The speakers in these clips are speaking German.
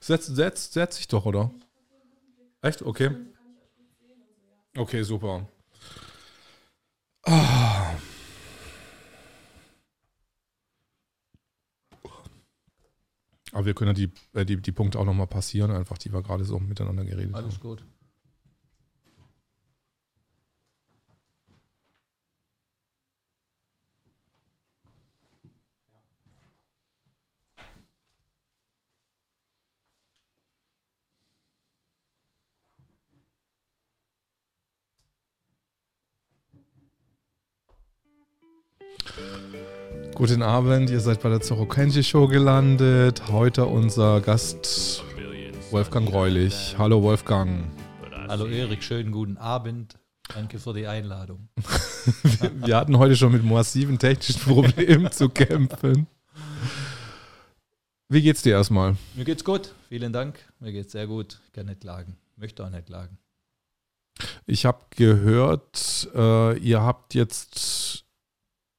Setz, setz, setz dich doch, oder? Echt? Okay. Okay, super. Ah. Aber wir können ja die, äh, die, die Punkte auch nochmal passieren, einfach die wir gerade so miteinander geredet Alles haben. gut. Guten Abend, ihr seid bei der Zorro Kenji Show gelandet. Heute unser Gast Wolfgang Greulich. Hallo Wolfgang. Hallo Erik, schönen guten Abend. Danke für die Einladung. Wir hatten heute schon mit massiven technischen Problemen zu kämpfen. Wie geht's dir erstmal? Mir geht's gut, vielen Dank. Mir geht's sehr gut. Ich kann nicht klagen. Möchte auch nicht klagen. Ich habe gehört, äh, ihr habt jetzt,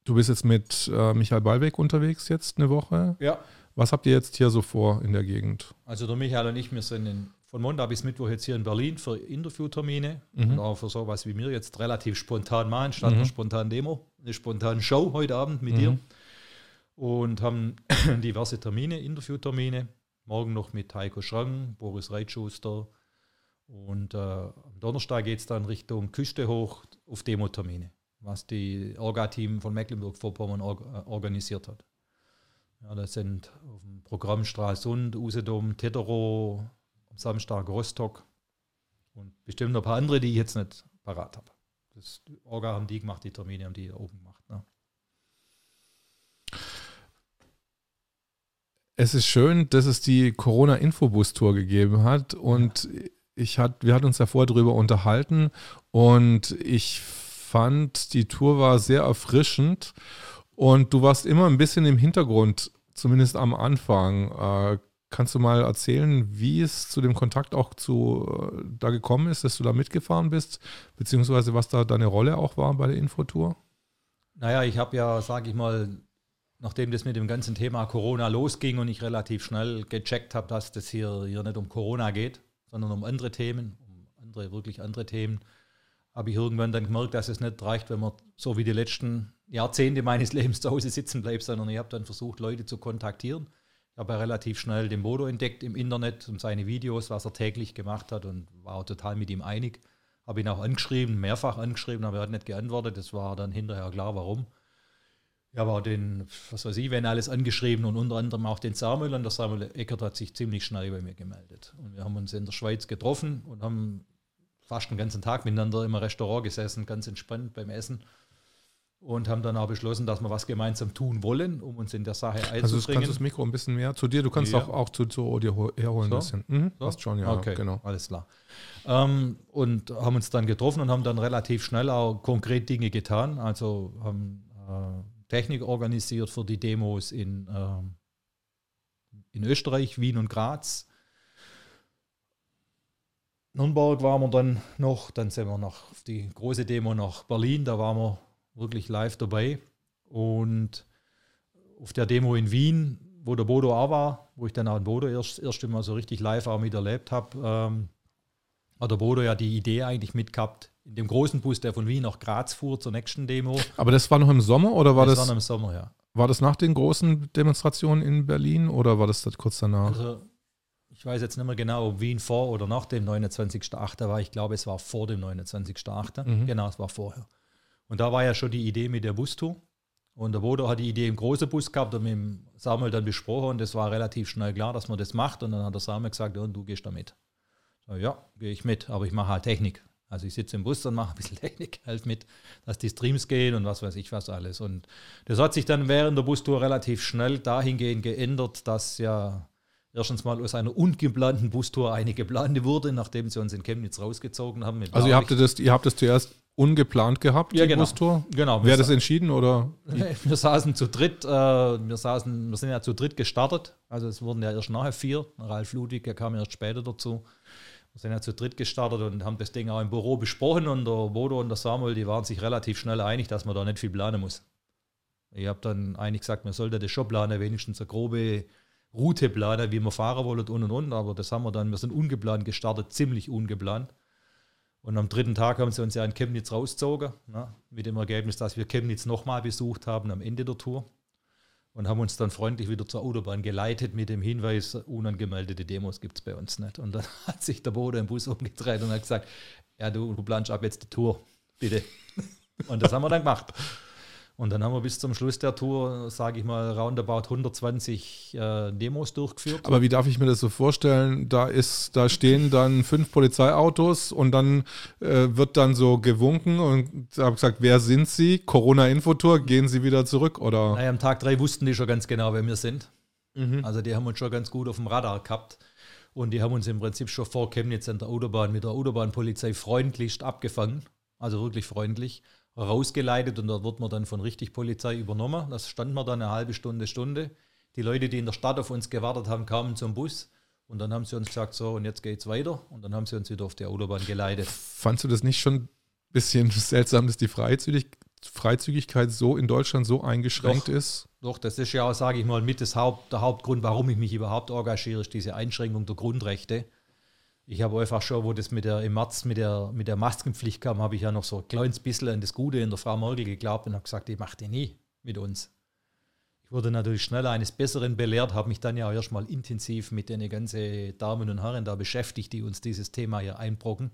du bist jetzt mit äh, Michael Ballweg unterwegs jetzt eine Woche. Ja. Was habt ihr jetzt hier so vor in der Gegend? Also der Michael und ich, wir sind in, von Montag bis Mittwoch jetzt hier in Berlin für Interviewtermine Mhm. und auch für sowas wie wir jetzt relativ spontan machen, statt Mhm. einer spontanen Demo, eine spontane Show heute Abend mit Mhm. dir. Und haben diverse Termine, Interviewtermine. Morgen noch mit Heiko Schrang, Boris Reitschuster. Und äh, am Donnerstag geht es dann Richtung Küste hoch auf Demo-Termine, was die Orga-Team von Mecklenburg-Vorpommern org äh, organisiert hat. Ja, das sind auf dem Programm Stralsund, Usedom, Teterow, am Samstag Rostock und bestimmt noch ein paar andere, die ich jetzt nicht parat habe. Das Orga haben die gemacht, die Termine haben die da oben gemacht. Ne? Es ist schön, dass es die Corona-Infobus-Tour gegeben hat und ich hat, wir hatten uns ja vorher darüber unterhalten und ich fand, die Tour war sehr erfrischend und du warst immer ein bisschen im Hintergrund, zumindest am Anfang. Äh, kannst du mal erzählen, wie es zu dem Kontakt auch zu äh, da gekommen ist, dass du da mitgefahren bist, beziehungsweise was da deine Rolle auch war bei der Infotour? Naja, ich habe ja, sage ich mal, nachdem das mit dem ganzen Thema Corona losging und ich relativ schnell gecheckt habe, dass das hier, hier nicht um Corona geht, sondern um andere Themen, um andere, wirklich andere Themen, habe ich irgendwann dann gemerkt, dass es nicht reicht, wenn man so wie die letzten Jahrzehnte meines Lebens zu Hause sitzen bleibt, sondern ich habe dann versucht, Leute zu kontaktieren. Ich habe relativ schnell den Bodo entdeckt im Internet und seine Videos, was er täglich gemacht hat und war auch total mit ihm einig. Habe ihn auch angeschrieben, mehrfach angeschrieben, aber er hat nicht geantwortet. Das war dann hinterher klar, warum. Ja, aber den, was weiß ich, wenn alles angeschrieben und unter anderem auch den Samuel. Und der Samuel Eckert hat sich ziemlich schnell bei mir gemeldet. Und wir haben uns in der Schweiz getroffen und haben fast den ganzen Tag miteinander im Restaurant gesessen, ganz entspannt beim Essen. Und haben dann auch beschlossen, dass wir was gemeinsam tun wollen, um uns in der Sache Also einzubringen. kannst du das Mikro ein bisschen mehr zu dir, du kannst Ja. auch, auch zu, zu dir ho- herholen So? ein bisschen. Mhm, So? Passt schon, ja, okay, genau. Alles klar. Ähm, und haben uns dann getroffen und haben dann relativ schnell auch konkret Dinge getan. Also haben äh, Technik organisiert für die Demos in, ähm, in Österreich, Wien und Graz. Nürnberg waren wir dann noch, dann sind wir noch auf die große Demo nach Berlin, da waren wir wirklich live dabei. Und auf der Demo in Wien, wo der Bodo auch war, wo ich dann auch den Bodo erst, erst mal so richtig live auch miterlebt habe, ähm, hat der Bodo ja die Idee eigentlich mitgehabt, in dem großen Bus, der von Wien nach Graz fuhr zur nächsten Demo. Aber das war noch im Sommer oder war das, war noch im Sommer, ja. war das nach den großen Demonstrationen in Berlin oder war das, das kurz danach? Also ich weiß jetzt nicht mehr genau, ob Wien vor oder nach dem 29.8. war. Ich glaube, es war vor dem 29.8. Mhm. Genau, es war vorher. Und da war ja schon die Idee mit der Bustour. Und der Bodo hat die Idee im großen Bus gehabt und mit dem Samuel dann besprochen. Und es war relativ schnell klar, dass man das macht. Und dann hat der Samuel gesagt, ja, und du gehst da mit. So, ja, gehe ich mit, aber ich mache halt Technik. Also ich sitze im Bus und mache ein bisschen Technik halt mit, dass die Streams gehen und was weiß ich was alles. Und das hat sich dann während der Bustour relativ schnell dahingehend geändert, dass ja erstens mal aus einer ungeplanten Bustour eine geplante wurde, nachdem sie uns in Chemnitz rausgezogen haben. Also ihr habt das, ihr habt das zuerst ungeplant gehabt, Ja, die genau. Bustour? Genau. Wer hat das entschieden oder? wir saßen zu dritt, äh, wir, saßen, wir sind ja zu dritt gestartet. Also es wurden ja erst nachher vier. Ralf Ludwig der kam erst später dazu. Wir sind ja zu dritt gestartet und haben das Ding auch im Büro besprochen und der Bodo und der Samuel, die waren sich relativ schnell einig, dass man da nicht viel planen muss. Ich habe dann eigentlich gesagt, man sollte das schon planen, wenigstens eine grobe Route planen, wie wir fahren wollen und und und. Aber das haben wir dann, wir sind ungeplant gestartet, ziemlich ungeplant. Und am dritten Tag haben sie uns ja in Chemnitz rausgezogen, ne, mit dem Ergebnis, dass wir Chemnitz nochmal besucht haben am Ende der Tour und haben uns dann freundlich wieder zur Autobahn geleitet mit dem Hinweis, unangemeldete Demos gibt es bei uns nicht. Und dann hat sich der Bode im Bus umgedreht und hat gesagt, ja du, du planst ab jetzt die Tour, bitte. Und das haben wir dann gemacht. Und dann haben wir bis zum Schluss der Tour, sage ich mal, roundabout 120 äh, Demos durchgeführt. Aber wie darf ich mir das so vorstellen? Da ist, da stehen dann fünf Polizeiautos und dann äh, wird dann so gewunken und habe gesagt, wer sind Sie? Corona-Infotour, gehen Sie wieder zurück oder? Naja, am Tag drei wussten die schon ganz genau, wer wir sind. Mhm. Also die haben uns schon ganz gut auf dem Radar gehabt. Und die haben uns im Prinzip schon vor Chemnitz an der Autobahn mit der Autobahnpolizei freundlichst abgefangen. Also wirklich freundlich rausgeleitet und dort wird man dann von richtig Polizei übernommen. Das stand man dann eine halbe Stunde, Stunde. Die Leute, die in der Stadt auf uns gewartet haben, kamen zum Bus und dann haben sie uns gesagt, so und jetzt geht's weiter und dann haben sie uns wieder auf die Autobahn geleitet. Fandst du das nicht schon ein bisschen seltsam, dass die Freizügig Freizügigkeit so in Deutschland so eingeschränkt doch, ist? Doch, das ist ja, sage ich mal, mit das Haupt, der Hauptgrund, warum ich mich überhaupt engagiere, ist diese Einschränkung der Grundrechte. Ich habe einfach schon, wo das mit der, im März mit der, mit der Maskenpflicht kam, habe ich ja noch so ein kleines bisschen an das Gute in der Frau Merkel geglaubt und habe gesagt, ich mache die nie mit uns. Ich wurde natürlich schneller eines Besseren belehrt, habe mich dann ja erstmal intensiv mit den ganzen Damen und Herren da beschäftigt, die uns dieses Thema hier einbrocken.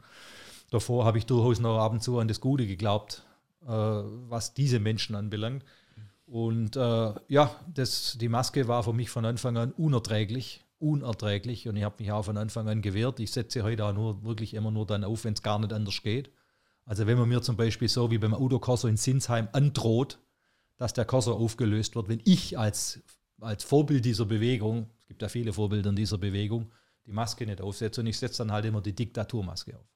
Davor habe ich durchaus noch ab und zu an das Gute geglaubt, äh, was diese Menschen anbelangt. Und äh, ja, das, die Maske war für mich von Anfang an unerträglich unerträglich und ich habe mich auch von Anfang an gewehrt. Ich setze heute auch nur wirklich immer nur dann auf, wenn es gar nicht anders geht. Also wenn man mir zum Beispiel so wie beim Autokorso in Sinsheim androht, dass der Corso aufgelöst wird, wenn ich als, als Vorbild dieser Bewegung, es gibt ja viele Vorbilder in dieser Bewegung, die Maske nicht aufsetze und ich setze dann halt immer die Diktaturmaske auf.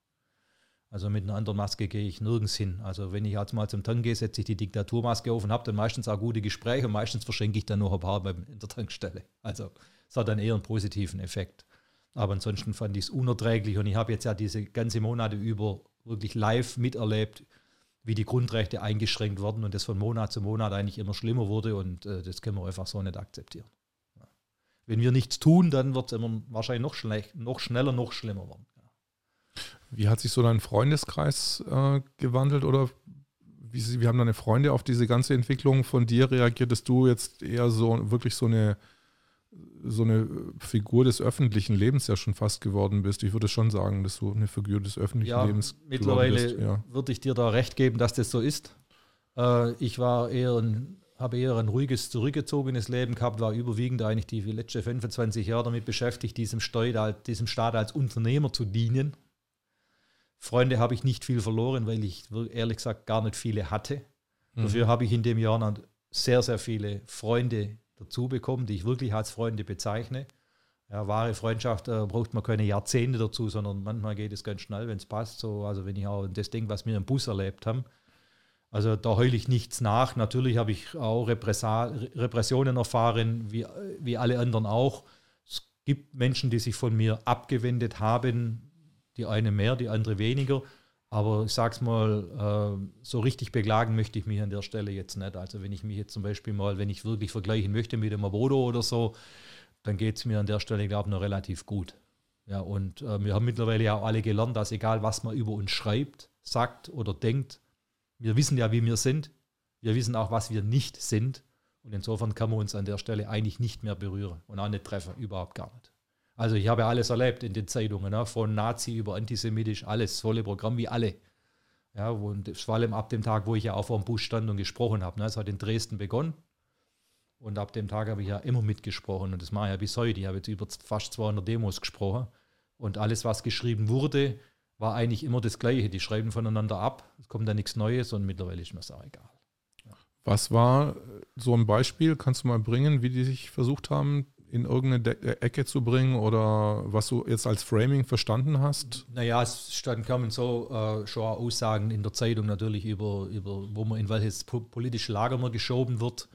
Also mit einer anderen Maske gehe ich nirgends hin. Also wenn ich jetzt mal zum Tank gehe, setze ich die Diktaturmaske auf und habe dann meistens auch gute Gespräche und meistens verschenke ich dann noch ein paar in der Tankstelle. Also es hat dann eher einen positiven Effekt. Aber ansonsten fand ich es unerträglich und ich habe jetzt ja diese ganze Monate über wirklich live miterlebt, wie die Grundrechte eingeschränkt wurden und das von Monat zu Monat eigentlich immer schlimmer wurde und äh, das können wir einfach so nicht akzeptieren. Ja. Wenn wir nichts tun, dann wird es immer wahrscheinlich noch, schlecht, noch schneller, noch schlimmer werden. Ja. Wie hat sich so dein Freundeskreis äh, gewandelt oder wie, wie haben deine Freunde auf diese ganze Entwicklung von dir reagiert, dass du jetzt eher so wirklich so eine so eine Figur des öffentlichen Lebens ja schon fast geworden bist. Ich würde schon sagen, dass du eine Figur des öffentlichen ja, Lebens mittlerweile bist. Ja. würde ich dir da recht geben, dass das so ist. Äh, ich war eher ein, habe eher ein ruhiges, zurückgezogenes Leben gehabt, war überwiegend eigentlich die letzten 25 Jahre damit beschäftigt, diesem, Staat, diesem Staat als Unternehmer zu dienen. Freunde habe ich nicht viel verloren, weil ich ehrlich gesagt gar nicht viele hatte. Mhm. Dafür habe ich in dem Jahr sehr, sehr viele Freunde dazu bekommen, die ich wirklich als Freunde bezeichne. Ja, wahre Freundschaft äh, braucht man keine Jahrzehnte dazu, sondern manchmal geht es ganz schnell, wenn es passt. So, also wenn ich auch das denke, was wir im Bus erlebt haben. Also da heule ich nichts nach. Natürlich habe ich auch Repressionen erfahren, wie, wie alle anderen auch. Es gibt Menschen, die sich von mir abgewendet haben, die eine mehr, die andere weniger. Aber ich sage es mal, äh, so richtig beklagen möchte ich mich an der Stelle jetzt nicht. Also wenn ich mich jetzt zum Beispiel mal, wenn ich wirklich vergleichen möchte mit dem Abodo oder so, dann geht es mir an der Stelle, glaube ich, noch relativ gut. Ja, und äh, wir haben mittlerweile ja auch alle gelernt, dass egal was man über uns schreibt, sagt oder denkt, wir wissen ja, wie wir sind. Wir wissen auch, was wir nicht sind. Und insofern kann man uns an der Stelle eigentlich nicht mehr berühren und auch nicht treffen, überhaupt gar nicht. Also ich habe alles erlebt in den Zeitungen, ne? von Nazi über antisemitisch, alles, volle Programm wie alle. Ja, und vor allem ab dem Tag, wo ich ja auch vor dem Bus stand und gesprochen habe. Ne? Es hat in Dresden begonnen. Und ab dem Tag habe ich ja immer mitgesprochen. Und das mache ich ja bis heute. Ich habe jetzt über fast 200 Demos gesprochen. Und alles, was geschrieben wurde, war eigentlich immer das Gleiche. Die schreiben voneinander ab. Es kommt da nichts Neues und mittlerweile ist mir das auch egal. Ja. Was war so ein Beispiel? Kannst du mal bringen, wie die sich versucht haben, in irgendeine De äh, Ecke zu bringen oder was du jetzt als Framing verstanden hast? Naja, es stand kamen so äh, schon Aussagen in der Zeitung natürlich über, über wo man in welches politische Lager man geschoben wird,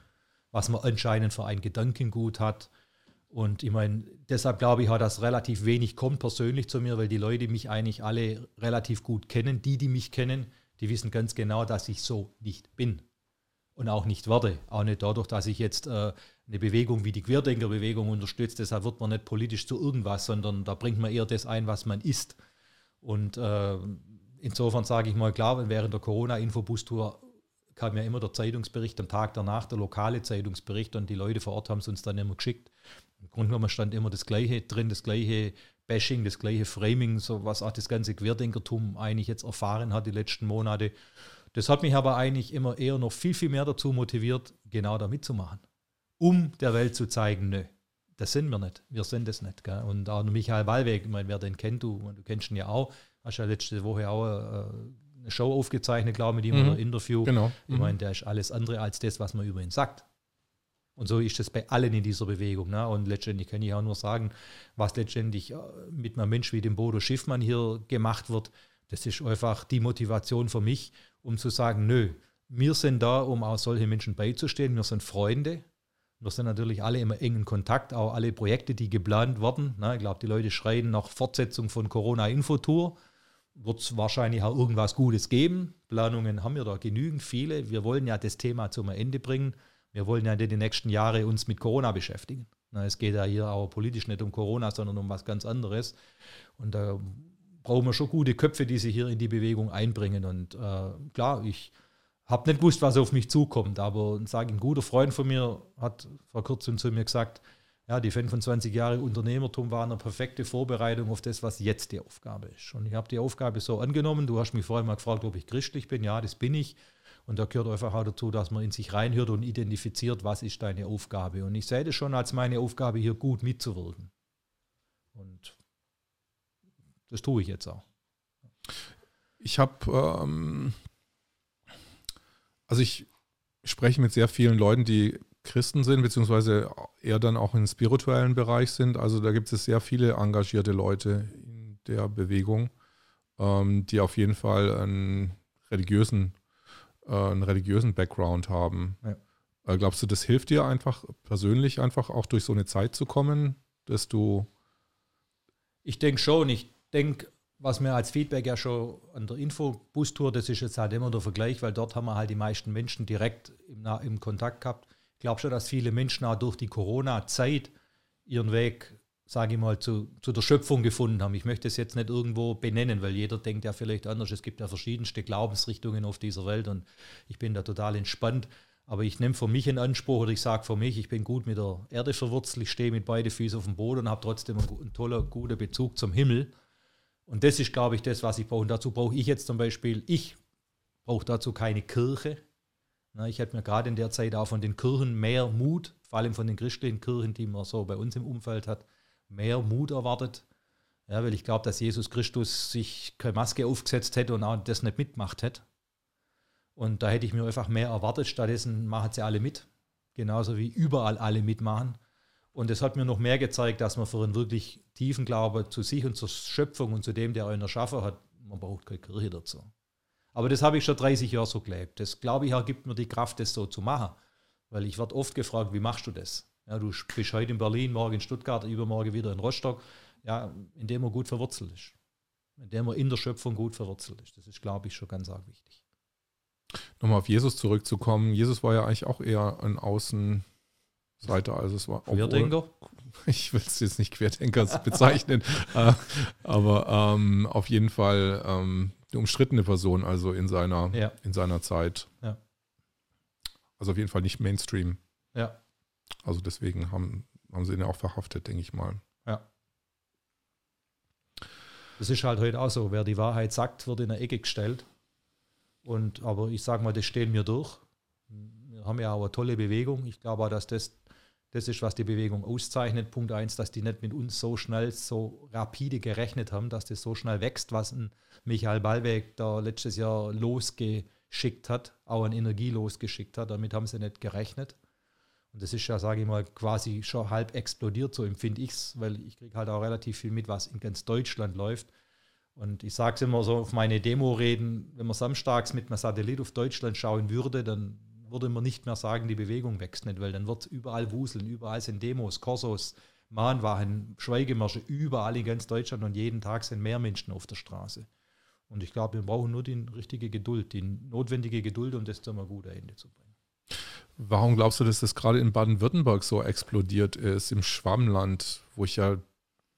was man anscheinend für ein Gedankengut hat. Und ich meine, deshalb glaube ich, hat das relativ wenig kommt persönlich zu mir, weil die Leute mich eigentlich alle relativ gut kennen. Die, die mich kennen, die wissen ganz genau, dass ich so nicht bin und auch nicht werde. Auch nicht dadurch, dass ich jetzt äh, eine Bewegung wie die Querdenkerbewegung unterstützt. Deshalb wird man nicht politisch zu irgendwas, sondern da bringt man eher das ein, was man ist. Und äh, insofern sage ich mal klar, während der Corona-Infobus-Tour kam ja immer der Zeitungsbericht am Tag danach, der lokale Zeitungsbericht und die Leute vor Ort haben es uns dann immer geschickt. Im Grunde genommen stand immer das Gleiche drin, das gleiche Bashing, das gleiche Framing, so was auch das ganze Querdenkertum eigentlich jetzt erfahren hat die letzten Monate. Das hat mich aber eigentlich immer eher noch viel, viel mehr dazu motiviert, genau da mitzumachen. Um der Welt zu zeigen, nö, das sind wir nicht. Wir sind es nicht. Gell? Und auch Michael Ballweg, ich meine, wer den kennt, du, du kennst ihn ja auch, hast ja letzte Woche auch äh, eine Show aufgezeichnet, glaube ich, mit ihm mhm. oder ein Interview. Genau. Ich mhm. meine, der ist alles andere als das, was man über ihn sagt. Und so ist es bei allen in dieser Bewegung. Ne? Und letztendlich kann ich auch nur sagen, was letztendlich äh, mit einem Mensch wie dem Bodo Schiffmann hier gemacht wird, das ist einfach die Motivation für mich, um zu sagen, nö, wir sind da, um auch solche Menschen beizustehen. Wir sind Freunde. Wir sind natürlich alle immer engen Kontakt, auch alle Projekte, die geplant wurden. Ne? Ich glaube, die Leute schreien nach Fortsetzung von Corona-Infotour. Wird es wahrscheinlich auch irgendwas Gutes geben. Planungen haben wir da genügend, viele. Wir wollen ja das Thema zum Ende bringen. Wir wollen ja in den nächsten Jahren uns mit Corona beschäftigen. Es geht ja hier auch politisch nicht um Corona, sondern um was ganz anderes. Und da brauchen wir schon gute Köpfe, die sich hier in die Bewegung einbringen. Und äh, klar, ich habe nicht gewusst, was auf mich zukommt, aber sage ein guter Freund von mir hat vor kurzem zu mir gesagt, ja, die 25 Jahre Unternehmertum waren eine perfekte Vorbereitung auf das, was jetzt die Aufgabe ist. Und ich habe die Aufgabe so angenommen. Du hast mich vorhin mal gefragt, ob ich christlich bin. Ja, das bin ich. Und da gehört einfach auch dazu, dass man in sich reinhört und identifiziert, was ist deine Aufgabe. Und ich sehe das schon als meine Aufgabe, hier gut mitzuwirken. Und das tue ich jetzt auch. Ich habe, ähm, also ich spreche mit sehr vielen Leuten, die Christen sind, beziehungsweise eher dann auch im spirituellen Bereich sind. Also da gibt es sehr viele engagierte Leute in der Bewegung, ähm, die auf jeden Fall einen religiösen äh, einen religiösen Background haben. Ja. Äh, glaubst du, das hilft dir einfach persönlich einfach auch durch so eine Zeit zu kommen, dass du. Ich denke schon. Ich denke, was mir als Feedback ja schon an der Infobus-Tour, das ist jetzt halt immer der Vergleich, weil dort haben wir halt die meisten Menschen direkt im, im Kontakt gehabt. Ich glaube schon, dass viele Menschen auch durch die Corona-Zeit ihren Weg sage ich mal, zu, zu der Schöpfung gefunden haben. Ich möchte es jetzt nicht irgendwo benennen, weil jeder denkt ja vielleicht anders. Es gibt ja verschiedenste Glaubensrichtungen auf dieser Welt und ich bin da total entspannt. Aber ich nehme für mich in Anspruch oder ich sage für mich, ich bin gut mit der Erde verwurzelt, ich stehe mit beiden Füßen auf dem Boden und habe trotzdem einen, einen tollen, guten Bezug zum Himmel. Und das ist, glaube ich, das, was ich brauche. Und dazu brauche ich jetzt zum Beispiel, ich brauche dazu keine Kirche. ich hätte mir gerade in der Zeit auch von den Kirchen mehr Mut, vor allem von den christlichen Kirchen, die man so bei uns im Umfeld hat, mehr Mut erwartet. Ja, weil ich glaube, dass Jesus Christus sich keine Maske aufgesetzt hätte und auch das nicht mitgemacht hätte. Und da hätte ich mir einfach mehr erwartet. Stattdessen machen sie alle mit. Genauso wie überall alle mitmachen. Und das hat mir noch mehr gezeigt, dass man für einen wirklich tiefen Glaube zu sich und zur Schöpfung und zu dem, der einen erschaffen hat, man braucht keine Kirche dazu. Aber das habe ich schon 30 Jahre so gelebt. Das, glaube ich, auch gibt mir die Kraft, das so zu machen. Weil ich werde oft gefragt, wie machst du das? Ja, du bist heute in Berlin, morgen in Stuttgart, übermorgen wieder in Rostock. Ja, indem er gut verwurzelt ist. Indem er in der Schöpfung gut verwurzelt ist. Das ist, glaube ich, schon ganz arg wichtig. Nochmal auf Jesus zurückzukommen. Jesus war ja eigentlich auch eher ein Außenseiter. Also es war Querdenker? Obwohl, ich will es jetzt nicht Querdenker bezeichnen, äh, aber ähm, auf jeden Fall ähm, eine umstrittene Person, also in seiner, ja. in seiner Zeit. Ja. Also auf jeden Fall nicht Mainstream. Ja. Also deswegen haben, haben sie ihn ja auch verhaftet, denke ich mal. Ja. Das ist halt heute auch so. Wer die Wahrheit sagt, wird in eine Ecke gestellt. Und, aber ich sage mal, das stehen wir durch. Wir haben ja auch eine tolle Bewegung. Ich glaube auch, dass das, das ist, was die Bewegung auszeichnet. Punkt eins, dass die nicht mit uns so schnell, so rapide gerechnet haben, dass das so schnell wächst, was ein Michael Ballweg da letztes Jahr losgeschickt hat, auch an Energie losgeschickt hat. Damit haben sie nicht gerechnet. Und das ist ja, sage ich mal, quasi schon halb explodiert, so empfinde ich es, weil ich kriege halt auch relativ viel mit, was in ganz Deutschland läuft. Und ich sage es immer so auf meine Demo-Reden, wenn man samstags mit einem Satellit auf Deutschland schauen würde, dann würde man nicht mehr sagen, die Bewegung wächst nicht, weil dann wird es überall wuseln, überall sind Demos, Korsos, Mahnwachen, Schweigemärsche, überall in ganz Deutschland und jeden Tag sind mehr Menschen auf der Straße. Und ich glaube, wir brauchen nur die richtige Geduld, die notwendige Geduld, um das zu einem guten Ende zu bringen. Warum glaubst du, dass das gerade in Baden-Württemberg so explodiert ist, im Schwammland, wo ich ja,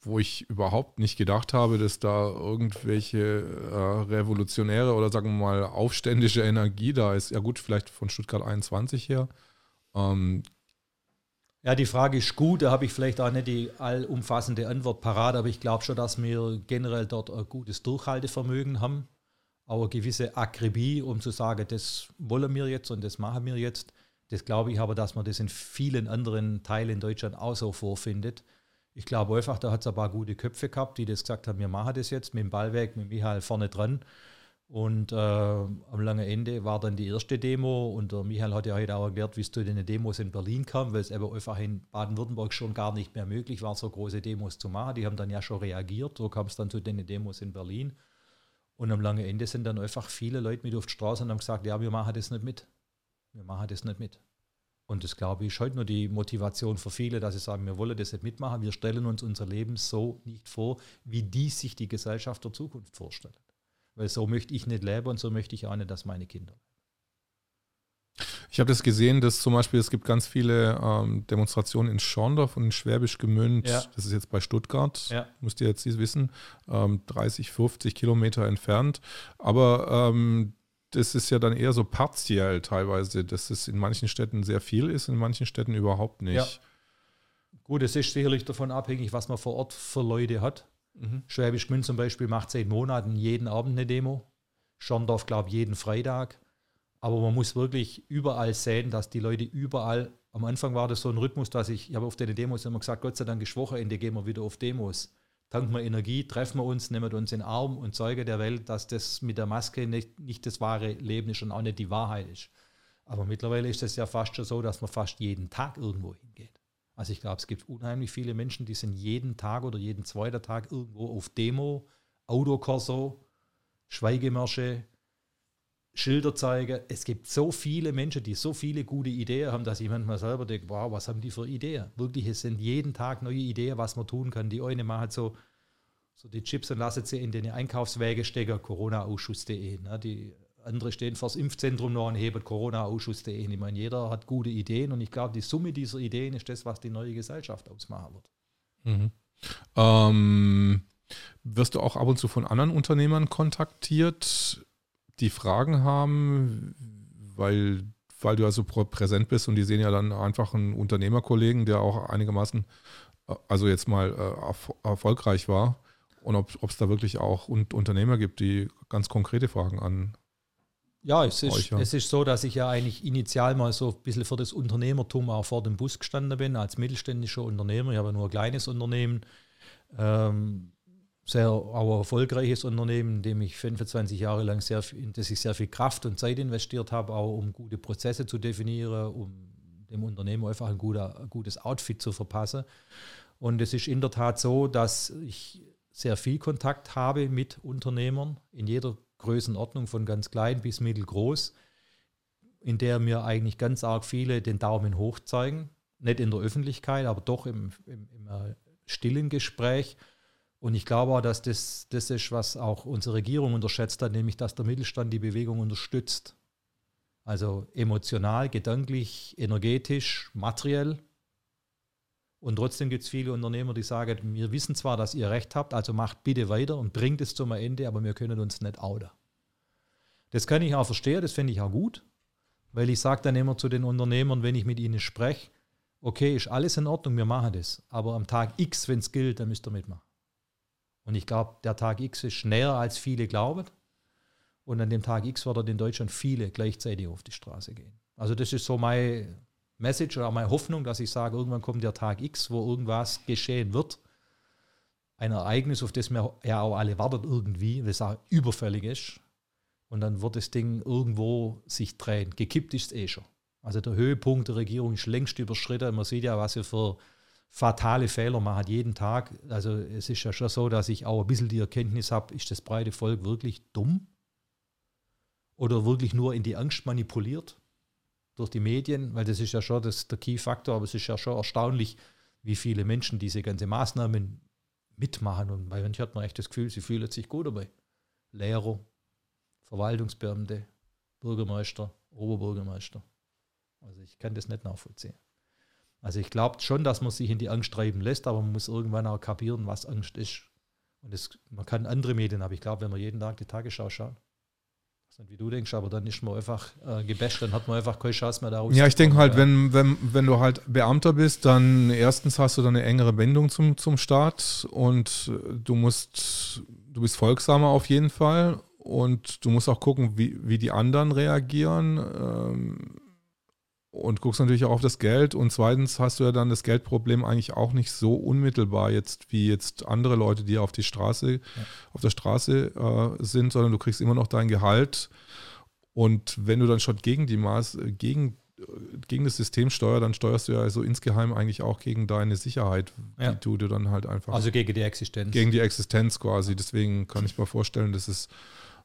wo ich überhaupt nicht gedacht habe, dass da irgendwelche äh, revolutionäre oder sagen wir mal aufständische Energie da ist? Ja gut, vielleicht von Stuttgart 21 her. Ähm, ja, die Frage ist gut, da habe ich vielleicht auch nicht die allumfassende Antwort parat, aber ich glaube schon, dass wir generell dort ein gutes Durchhaltevermögen haben, auch eine gewisse Akribie, um zu sagen, das wollen wir jetzt und das machen wir jetzt. Das glaube ich aber, dass man das in vielen anderen Teilen Deutschland auch so vorfindet. Ich glaube einfach, da hat es ein paar gute Köpfe gehabt, die das gesagt haben, wir machen das jetzt mit dem Ballweg, mit Michael vorne dran. Und äh, am langen Ende war dann die erste Demo und der Michael hat ja heute auch erklärt, wie es zu den Demos in Berlin kam, weil es eben einfach in Baden-Württemberg schon gar nicht mehr möglich war, so große Demos zu machen. Die haben dann ja schon reagiert, so kam es dann zu den Demos in Berlin. Und am langen Ende sind dann einfach viele Leute mit auf die Straße und haben gesagt, ja, wir machen das nicht mit. Wir machen das nicht mit. Und das, glaube ich, ist heute nur die Motivation für viele, dass sie sagen, wir wollen das nicht mitmachen, wir stellen uns unser Leben so nicht vor, wie die sich die Gesellschaft der Zukunft vorstellt. Weil so möchte ich nicht leben und so möchte ich auch nicht, dass meine Kinder. Ich habe das gesehen, dass zum Beispiel es gibt ganz viele ähm, Demonstrationen in Schorndorf und in Schwäbisch Gemünd. Ja. Das ist jetzt bei Stuttgart, ja. müsst ihr jetzt wissen, ähm, 30, 50 Kilometer entfernt. Aber ähm, das ist ja dann eher so partiell teilweise, dass es in manchen Städten sehr viel ist, in manchen Städten überhaupt nicht. Ja. Gut, es ist sicherlich davon abhängig, was man vor Ort für Leute hat. Mhm. Schwäbisch Gmünd zum Beispiel macht seit Monaten jeden Abend eine Demo. Schorndorf, glaube ich, jeden Freitag. Aber man muss wirklich überall sehen, dass die Leute überall, am Anfang war das so ein Rhythmus, dass ich, ich habe auf den Demos immer gesagt, Gott sei Dank ist Wochenende, gehen wir wieder auf Demos. Tanken wir Energie, treffen wir uns, nehmen wir uns in den Arm und zeigen der Welt, dass das mit der Maske nicht, nicht das wahre Leben ist und auch nicht die Wahrheit ist. Aber mittlerweile ist es ja fast schon so, dass man fast jeden Tag irgendwo hingeht. Also ich glaube, es gibt unheimlich viele Menschen, die sind jeden Tag oder jeden zweiten Tag irgendwo auf Demo, Autokorso, Schweigemärsche, Schilder zeigen. Es gibt so viele Menschen, die so viele gute Ideen haben, dass ich manchmal selber denke, wow, was haben die für Ideen? Wirklich, es sind jeden Tag neue Ideen, was man tun kann. Die eine machen so, so die Chips und lassen sie in den Einkaufswege stecken, Corona-Ausschuss.de. Ne? Die andere stehen das Impfzentrum noch und heben Corona-Ausschuss.de. Ich meine, jeder hat gute Ideen und ich glaube, die Summe dieser Ideen ist das, was die neue Gesellschaft ausmachen wird. Mhm. Ähm, wirst du auch ab und zu von anderen Unternehmern kontaktiert, die Fragen haben, weil, weil du also präsent bist und die sehen ja dann einfach einen Unternehmerkollegen, der auch einigermaßen, äh, also jetzt mal äh, erfolgreich war und ob es da wirklich auch Unternehmer gibt, die ganz konkrete Fragen an, ja, es ist, euch, ja. es ist so, dass ich ja eigentlich initial mal so ein bisschen für das Unternehmertum auch vor dem Bus gestanden bin, als mittelständischer Unternehmer. Ich habe nur ein kleines Unternehmen, ähm, sehr auch erfolgreiches Unternehmen, in dem ich 25 Jahre lang sehr in das ich sehr viel Kraft und Zeit investiert habe, auch um gute Prozesse zu definieren, um dem Unternehmen einfach ein, guter, ein gutes Outfit zu verpassen. Und es ist in der Tat so, dass ich sehr viel Kontakt habe mit Unternehmern in jeder Größenordnung von ganz klein bis mittelgroß, in der mir eigentlich ganz arg viele den Daumen hoch zeigen. Nicht in der Öffentlichkeit, aber doch im, im, im äh, stillen Gespräch. Und ich glaube auch, dass das, das ist, was auch unsere Regierung unterschätzt hat, nämlich dass der Mittelstand die Bewegung unterstützt. Also emotional, gedanklich, energetisch, materiell. Und trotzdem gibt es viele Unternehmer, die sagen, wir wissen zwar, dass ihr recht habt, also macht bitte weiter und bringt es zum Ende, aber wir können uns nicht outen. Das kann ich auch verstehen, das finde ich auch gut, weil ich sage dann immer zu den Unternehmern, wenn ich mit ihnen spreche, okay, ist alles in Ordnung, wir machen das, aber am Tag X, wenn es gilt, dann müsst ihr mitmachen. Und ich glaube, der Tag X ist näher, als viele glauben. Und an dem Tag X wird in Deutschland viele gleichzeitig auf die Straße gehen. Also das ist so meine Message oder meine Hoffnung, dass ich sage, irgendwann kommt der Tag X, wo irgendwas geschehen wird. Ein Ereignis, auf das wir ja auch alle warten irgendwie, es auch überfällig ist. Und dann wird das Ding irgendwo sich drehen. Gekippt ist es eh schon. Also der Höhepunkt der Regierung ist längst überschritten. Man sieht ja, was sie für fatale Fehler machen jeden Tag. Also es ist ja schon so, dass ich auch ein bisschen die Erkenntnis habe, ist das breite Volk wirklich dumm? Oder wirklich nur in die Angst manipuliert? durch die Medien, weil das ist ja schon das, der Key-Faktor, aber es ist ja schon erstaunlich, wie viele Menschen diese ganze Maßnahmen mitmachen. Und bei manchen hat man echt das Gefühl, sie fühlen sich gut dabei. Lehrer, Verwaltungsbeamte, Bürgermeister, Oberbürgermeister. Also ich kann das nicht nachvollziehen. Also ich glaube schon, dass man sich in die Angst treiben lässt, aber man muss irgendwann auch kapieren, was Angst ist. Und das, man kann andere Medien, aber ich glaube, wenn man jeden Tag die Tagesschau schaut, nicht wie du denkst, aber dann ist man einfach äh, gebasht, dann hat man einfach keine Chance mehr daraus. Ja, ich denke halt, wenn, wenn, wenn du halt Beamter bist, dann erstens hast du dann eine engere Bindung zum, zum Staat und du musst, du bist folgsamer auf jeden Fall und du musst auch gucken, wie, wie die anderen reagieren. Ähm, und guckst natürlich auch auf das Geld. Und zweitens hast du ja dann das Geldproblem eigentlich auch nicht so unmittelbar jetzt wie jetzt andere Leute, die auf die Straße, ja. auf der Straße äh, sind, sondern du kriegst immer noch dein Gehalt. Und wenn du dann schon gegen die Maß, gegen, gegen das System steuerst, dann steuerst du ja so insgeheim eigentlich auch gegen deine Sicherheit, ja. die du dann halt einfach. Also gegen die Existenz. Gegen die Existenz quasi. Deswegen kann ich mir vorstellen, dass es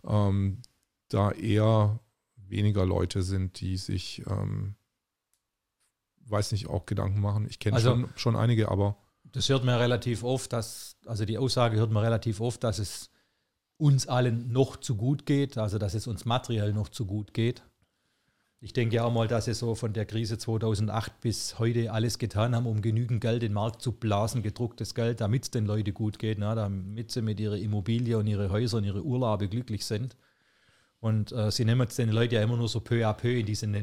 ähm, da eher weniger Leute sind, die sich ähm, weiß nicht, auch Gedanken machen. Ich kenne also, schon, schon einige, aber. Das hört man relativ oft, dass, also die Aussage hört man relativ oft, dass es uns allen noch zu gut geht, also dass es uns materiell noch zu gut geht. Ich denke auch mal, dass sie so von der Krise 2008 bis heute alles getan haben, um genügend Geld in den Markt zu blasen, gedrucktes Geld, damit es den Leuten gut geht, ne? damit sie mit ihrer Immobilie und ihre Häuser und ihre Urlaube glücklich sind. Und äh, sie nehmen jetzt den Leuten ja immer nur so peu à peu in diesen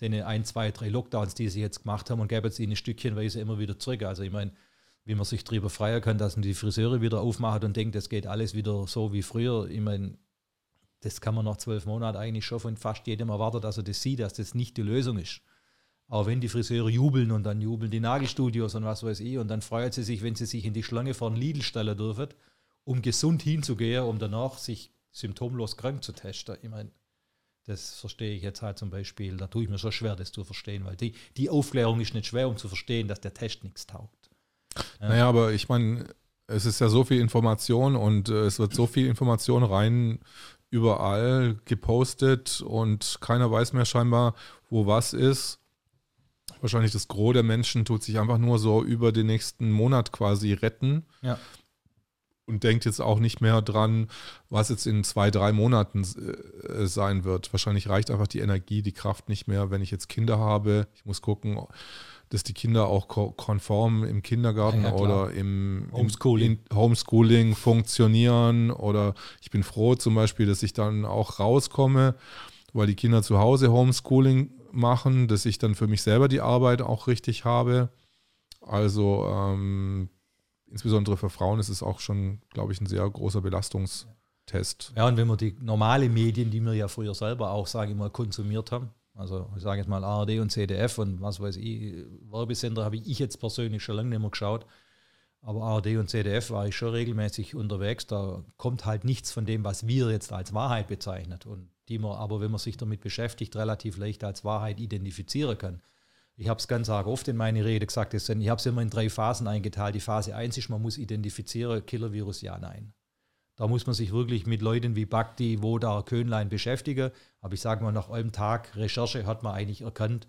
den ein, zwei, drei Lockdowns, die sie jetzt gemacht haben und geben es ihnen stückchenweise immer wieder zurück. Also ich meine, wie man sich darüber freuen kann, dass man die Friseure wieder aufmacht und denkt, es geht alles wieder so wie früher. Ich meine, das kann man nach zwölf Monaten eigentlich schon von fast jedem erwarten, dass er das sieht, dass das nicht die Lösung ist. Auch wenn die Friseure jubeln und dann jubeln die Nagelstudios und was weiß ich und dann freuen sie sich, wenn sie sich in die Schlange vor den Lidl stellen dürfen, um gesund hinzugehen, um danach sich symptomlos krank zu testen. Ich meine, das verstehe ich jetzt halt zum Beispiel, da tue ich mir schon schwer, das zu verstehen, weil die, die Aufklärung ist nicht schwer, um zu verstehen, dass der Test nichts taugt. Ja. Naja, aber ich meine, es ist ja so viel Information und äh, es wird so viel Information rein überall gepostet und keiner weiß mehr scheinbar, wo was ist. Wahrscheinlich das Gros der Menschen tut sich einfach nur so über den nächsten Monat quasi retten. Ja und denkt jetzt auch nicht mehr dran, was jetzt in zwei, drei Monaten äh, sein wird. Wahrscheinlich reicht einfach die Energie, die Kraft nicht mehr, wenn ich jetzt Kinder habe. Ich muss gucken, dass die Kinder auch konform im Kindergarten ja, oder im Homeschooling. Im Homeschooling funktionieren. Oder ich bin froh zum Beispiel, dass ich dann auch rauskomme, weil die Kinder zu Hause Homeschooling machen, dass ich dann für mich selber die Arbeit auch richtig habe. Also ähm, insbesondere für Frauen ist es auch schon, glaube ich, ein sehr großer Belastungstest. Ja, und wenn man die normale Medien, die wir ja früher selber auch, sage ich mal, konsumiert haben, also ich sage jetzt mal ARD und CDF und was weiß ich, Werbesender habe ich jetzt persönlich schon lange nicht mehr geschaut. Aber ARD und CDF war ich schon regelmäßig unterwegs. Da kommt halt nichts von dem, was wir jetzt als Wahrheit bezeichnet. Und die man aber, wenn man sich damit beschäftigt, relativ leicht als Wahrheit identifizieren kann. Ich habe es ganz arg oft in meine Rede gesagt, ich habe es immer in drei Phasen eingeteilt. Die Phase 1 ist, man muss identifizieren, Killer-Virus, ja, nein. Da muss man sich wirklich mit Leuten wie Bakti, Woda, Könlein beschäftigen. Aber ich sage mal, nach einem Tag Recherche hat man eigentlich erkannt,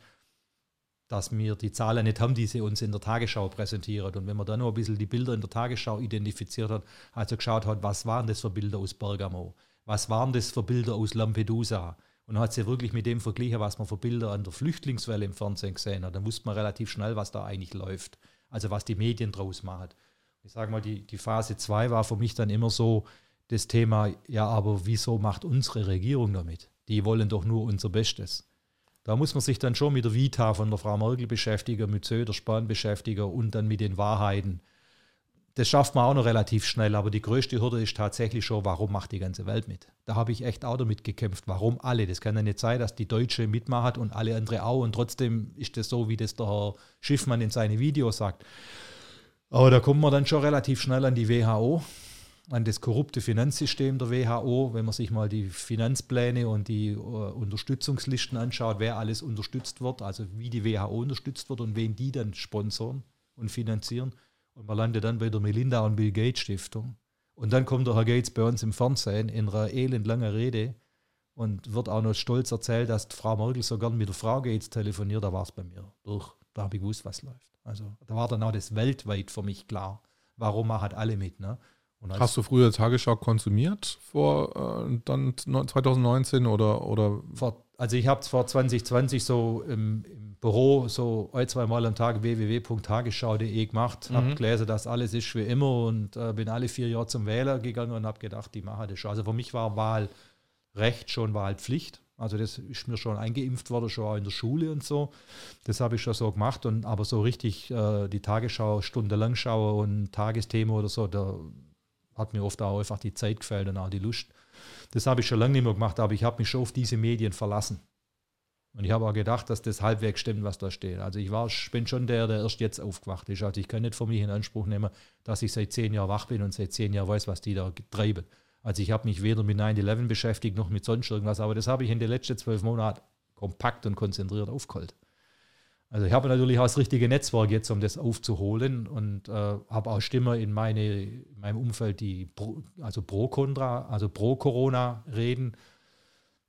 dass wir die Zahlen nicht haben, die sie uns in der Tagesschau präsentiert. Und wenn man dann noch ein bisschen die Bilder in der Tagesschau identifiziert hat, also geschaut hat, was waren das für Bilder aus Bergamo? Was waren das für Bilder aus Lampedusa? Und hat sie wirklich mit dem verglichen, was man für Bilder an der Flüchtlingswelle im Fernsehen gesehen hat. Dann wusste man relativ schnell, was da eigentlich läuft. Also was die Medien draus machen. Ich sage mal, die, die Phase 2 war für mich dann immer so das Thema, ja, aber wieso macht unsere Regierung damit? Die wollen doch nur unser Bestes. Da muss man sich dann schon mit der Vita von der Frau Merkel beschäftigen, mit Söder Spahn beschäftigen und dann mit den Wahrheiten das schafft man auch noch relativ schnell, aber die größte Hürde ist tatsächlich schon, warum macht die ganze Welt mit? Da habe ich echt auch damit gekämpft. Warum alle? Das kann ja nicht sein, dass die Deutsche mitmacht und alle andere auch und trotzdem ist das so, wie das der Herr Schiffmann in seinen Videos sagt. Aber da kommt man dann schon relativ schnell an die WHO, an das korrupte Finanzsystem der WHO, wenn man sich mal die Finanzpläne und die uh, Unterstützungslisten anschaut, wer alles unterstützt wird, also wie die WHO unterstützt wird und wen die dann sponsoren und finanzieren und man landet dann bei der Melinda und Bill Gates Stiftung. Und dann kommt der Herr Gates bei uns im Fernsehen in einer elendlangen Rede und wird auch noch stolz erzählt, dass Frau Merkel so gern mit der Frau Gates telefoniert. Da war es bei mir durch. Da habe ich gewusst, was läuft. Also da war dann auch das weltweit für mich klar. Warum machen alle mit? Ne? Hast du früher Tagesschau konsumiert vor äh, dann 2019 oder? oder? Vor, also ich habe es vor 2020 so im, im Büro so ein, zwei Mal am Tag www.tagesschau.de gemacht, mhm. habe gelesen, dass alles ist wie immer und äh, bin alle vier Jahre zum Wähler gegangen und habe gedacht, die machen das schon. Also für mich war Wahlrecht schon Wahlpflicht. Also das ist mir schon eingeimpft worden, schon auch in der Schule und so. Das habe ich schon so gemacht. Und aber so richtig äh, die Tagesschau stundenlang schauen und Tagesthema oder so, da hat mir oft auch einfach die Zeit gefällt und auch die Lust. Das habe ich schon lange nicht mehr gemacht, aber ich habe mich schon auf diese Medien verlassen. Und ich habe auch gedacht, dass das halbwegs stimmt, was da steht. Also ich war, bin schon der, der erst jetzt aufgewacht ist. Also ich kann nicht von mir in Anspruch nehmen, dass ich seit zehn Jahren wach bin und seit zehn Jahren weiß, was die da treiben. Also ich habe mich weder mit 9-11 beschäftigt noch mit sonst irgendwas, aber das habe ich in den letzten zwölf Monaten kompakt und konzentriert aufgeholt. Also ich habe natürlich auch das richtige Netzwerk jetzt, um das aufzuholen und äh, habe auch Stimme in, meine, in meinem Umfeld, die pro, also pro Contra, also pro Corona reden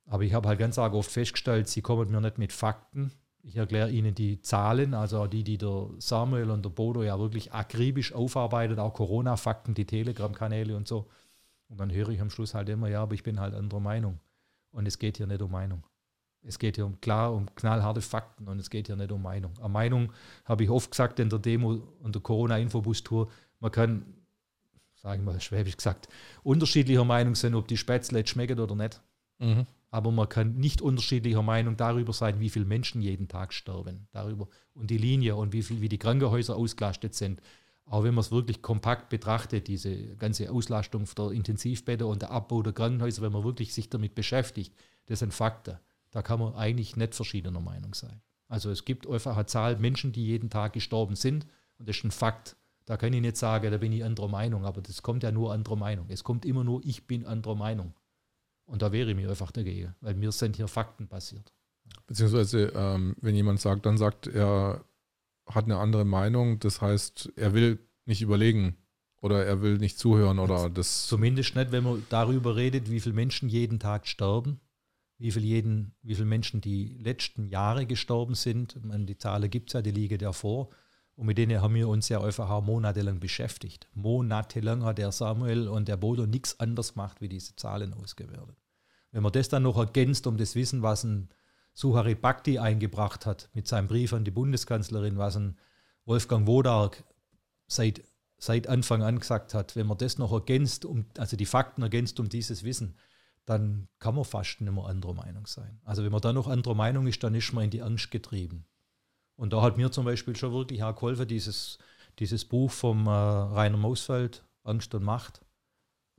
aber ich habe halt ganz arg oft festgestellt, sie kommen mir nicht mit Fakten. Ich erkläre ihnen die Zahlen, also die, die der Samuel und der Bodo ja wirklich akribisch aufarbeitet, auch Corona-Fakten, die Telegram-Kanäle und so. Und dann höre ich am Schluss halt immer, ja, aber ich bin halt anderer Meinung. Und es geht hier nicht um Meinung. Es geht hier um klar, um knallharte Fakten und es geht hier nicht um Meinung. Eine Meinung habe ich oft gesagt in der Demo und der Corona-Infobus-Tour, man kann, sagen wir mal schwäbisch gesagt, unterschiedlicher Meinung sein, ob die Spätzle jetzt schmecken oder nicht. Mhm aber man kann nicht unterschiedlicher Meinung darüber sein, wie viele Menschen jeden Tag sterben. Darüber und die Linie und wie, viel, wie die Krankenhäuser ausgelastet sind. Auch wenn man es wirklich kompakt betrachtet, diese ganze Auslastung der Intensivbetten und der Abbau der Krankenhäuser, wenn man wirklich sich damit beschäftigt, das sind Fakten. Da kann man eigentlich nicht verschiedener Meinung sein. Also es gibt einfach eine Zahl Menschen, die jeden Tag gestorben sind und das ist ein Fakt. Da kann ich nicht sagen, da bin ich anderer Meinung, aber das kommt ja nur anderer Meinung. Es kommt immer nur, ich bin anderer Meinung. Und da wäre ich mir einfach dagegen, weil mir sind hier Fakten basiert. Beziehungsweise, ähm, wenn jemand sagt, dann sagt er, hat eine andere Meinung, das heißt, er will nicht überlegen oder er will nicht zuhören oder das. Zumindest nicht, wenn man darüber redet, wie viele Menschen jeden Tag sterben, wie viele, jeden, wie viele Menschen die letzten Jahre gestorben sind. Meine, die Zahlen gibt es ja, die liegen ja vor. Und mit denen haben wir uns ja einfach monatelang beschäftigt. Monatelang hat der Samuel und der Bodo nichts anderes gemacht, wie diese Zahlen ausgewertet. Wenn man das dann noch ergänzt um das Wissen, was ein Suhari Bhakti eingebracht hat mit seinem Brief an die Bundeskanzlerin, was ein Wolfgang Wodark seit, seit Anfang an gesagt hat, wenn man das noch ergänzt, um, also die Fakten ergänzt um dieses Wissen, dann kann man fast nicht mehr anderer Meinung sein. Also wenn man dann noch anderer Meinung ist, dann ist man in die Angst getrieben. Und da hat mir zum Beispiel schon wirklich auch geholfen, dieses, dieses Buch vom äh, Rainer Mausfeld, Angst und Macht.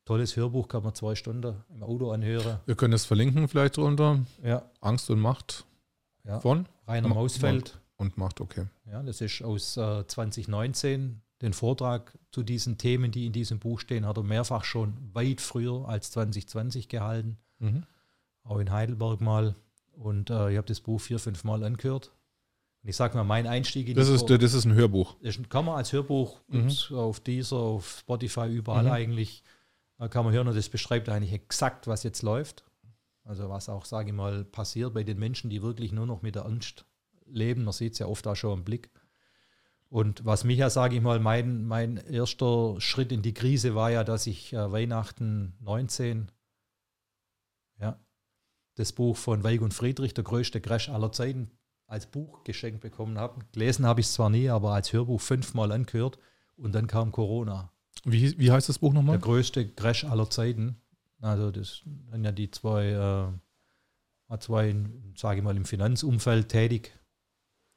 Tolles Hörbuch, kann man zwei Stunden im Auto anhören. Wir können es verlinken vielleicht drunter. Ja. Angst und Macht ja. von Rainer Mausfeld. Und Macht, okay. Ja, das ist aus äh, 2019. Den Vortrag zu diesen Themen, die in diesem Buch stehen, hat er mehrfach schon weit früher als 2020 gehalten. Mhm. Auch in Heidelberg mal. Und äh, ich habe das Buch vier, fünf Mal angehört. Und ich sage mal, mein Einstieg in das ist, das ist ein Hörbuch. Das kann man als Hörbuch mhm. auf dieser, auf Spotify, überall mhm. eigentlich, kann man hören und das beschreibt eigentlich exakt, was jetzt läuft. Also was auch, sage ich mal, passiert bei den Menschen, die wirklich nur noch mit der Angst leben. Man sieht es ja oft auch schon im Blick. Und was mich ja, sage ich mal, mein, mein erster Schritt in die Krise war ja, dass ich äh, Weihnachten 19, ja, das Buch von Weig und Friedrich, der größte Crash aller Zeiten, als Buch geschenkt bekommen habe. Gelesen habe ich es zwar nie, aber als Hörbuch fünfmal angehört und dann kam Corona. Wie, wie heißt das Buch nochmal? Der größte Crash aller Zeiten. Also das sind ja die zwei, äh, zwei, sage ich mal, im Finanzumfeld tätig.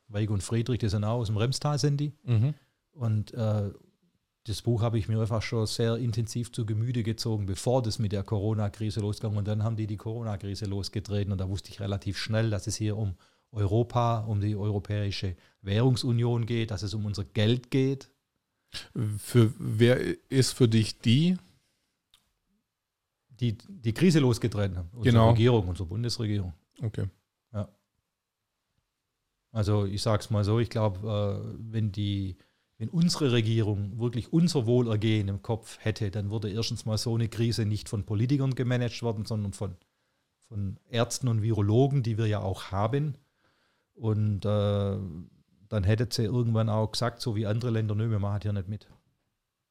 Weig und Friedrich, die sind auch aus dem Remstal, sind die. Mhm. Und äh, das Buch habe ich mir einfach schon sehr intensiv zu Gemüte gezogen, bevor das mit der Corona-Krise losging. Und dann haben die die Corona-Krise losgetreten und da wusste ich relativ schnell, dass es hier um Europa, um die Europäische Währungsunion geht, dass es um unser Geld geht. Für wer ist für dich die? Die die Krise losgetreten haben. Unsere genau. Regierung, unsere Bundesregierung. Okay. Ja. Also ich sage es mal so, ich glaube, äh, wenn die wenn unsere Regierung wirklich unser Wohlergehen im Kopf hätte, dann würde erstens mal so eine Krise nicht von Politikern gemanagt werden, sondern von, von Ärzten und Virologen, die wir ja auch haben. Und äh, dann hätte sie irgendwann auch gesagt, so wie andere Länder, nö, wir machen hier nicht mit.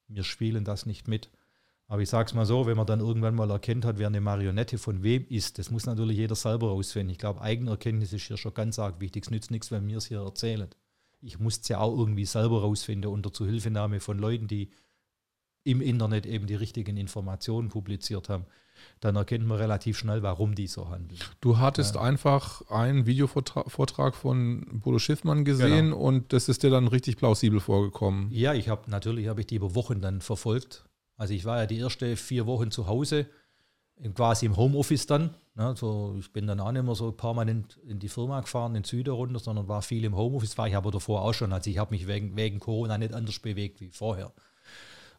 Wir spielen das nicht mit. Aber ich sage es mal so, wenn man dann irgendwann mal erkennt hat, wer eine Marionette von wem ist, das muss natürlich jeder selber rausfinden. Ich glaube, Eigenerkenntnis ist hier schon ganz arg wichtig. Es nützt nichts, wenn mir es hier erzählen. Ich muss es ja auch irgendwie selber rausfinden unter Zuhilfenahme von Leuten, die im Internet eben die richtigen Informationen publiziert haben dann erkennt man relativ schnell, warum die so handeln. Du hattest ja. einfach einen Videovortrag von Bodo Schiffmann gesehen genau. und das ist dir dann richtig plausibel vorgekommen. Ja, ich habe natürlich habe ich die über Wochen dann verfolgt. Also ich war ja die ersten vier Wochen zu Hause, quasi im Homeoffice dann. Ne, so, ich bin dann auch nicht mehr so permanent in die Firma gefahren, in Süden runter, sondern war viel im Homeoffice, war ich aber davor auch schon. Also ich habe mich wegen, wegen Corona nicht anders bewegt wie vorher.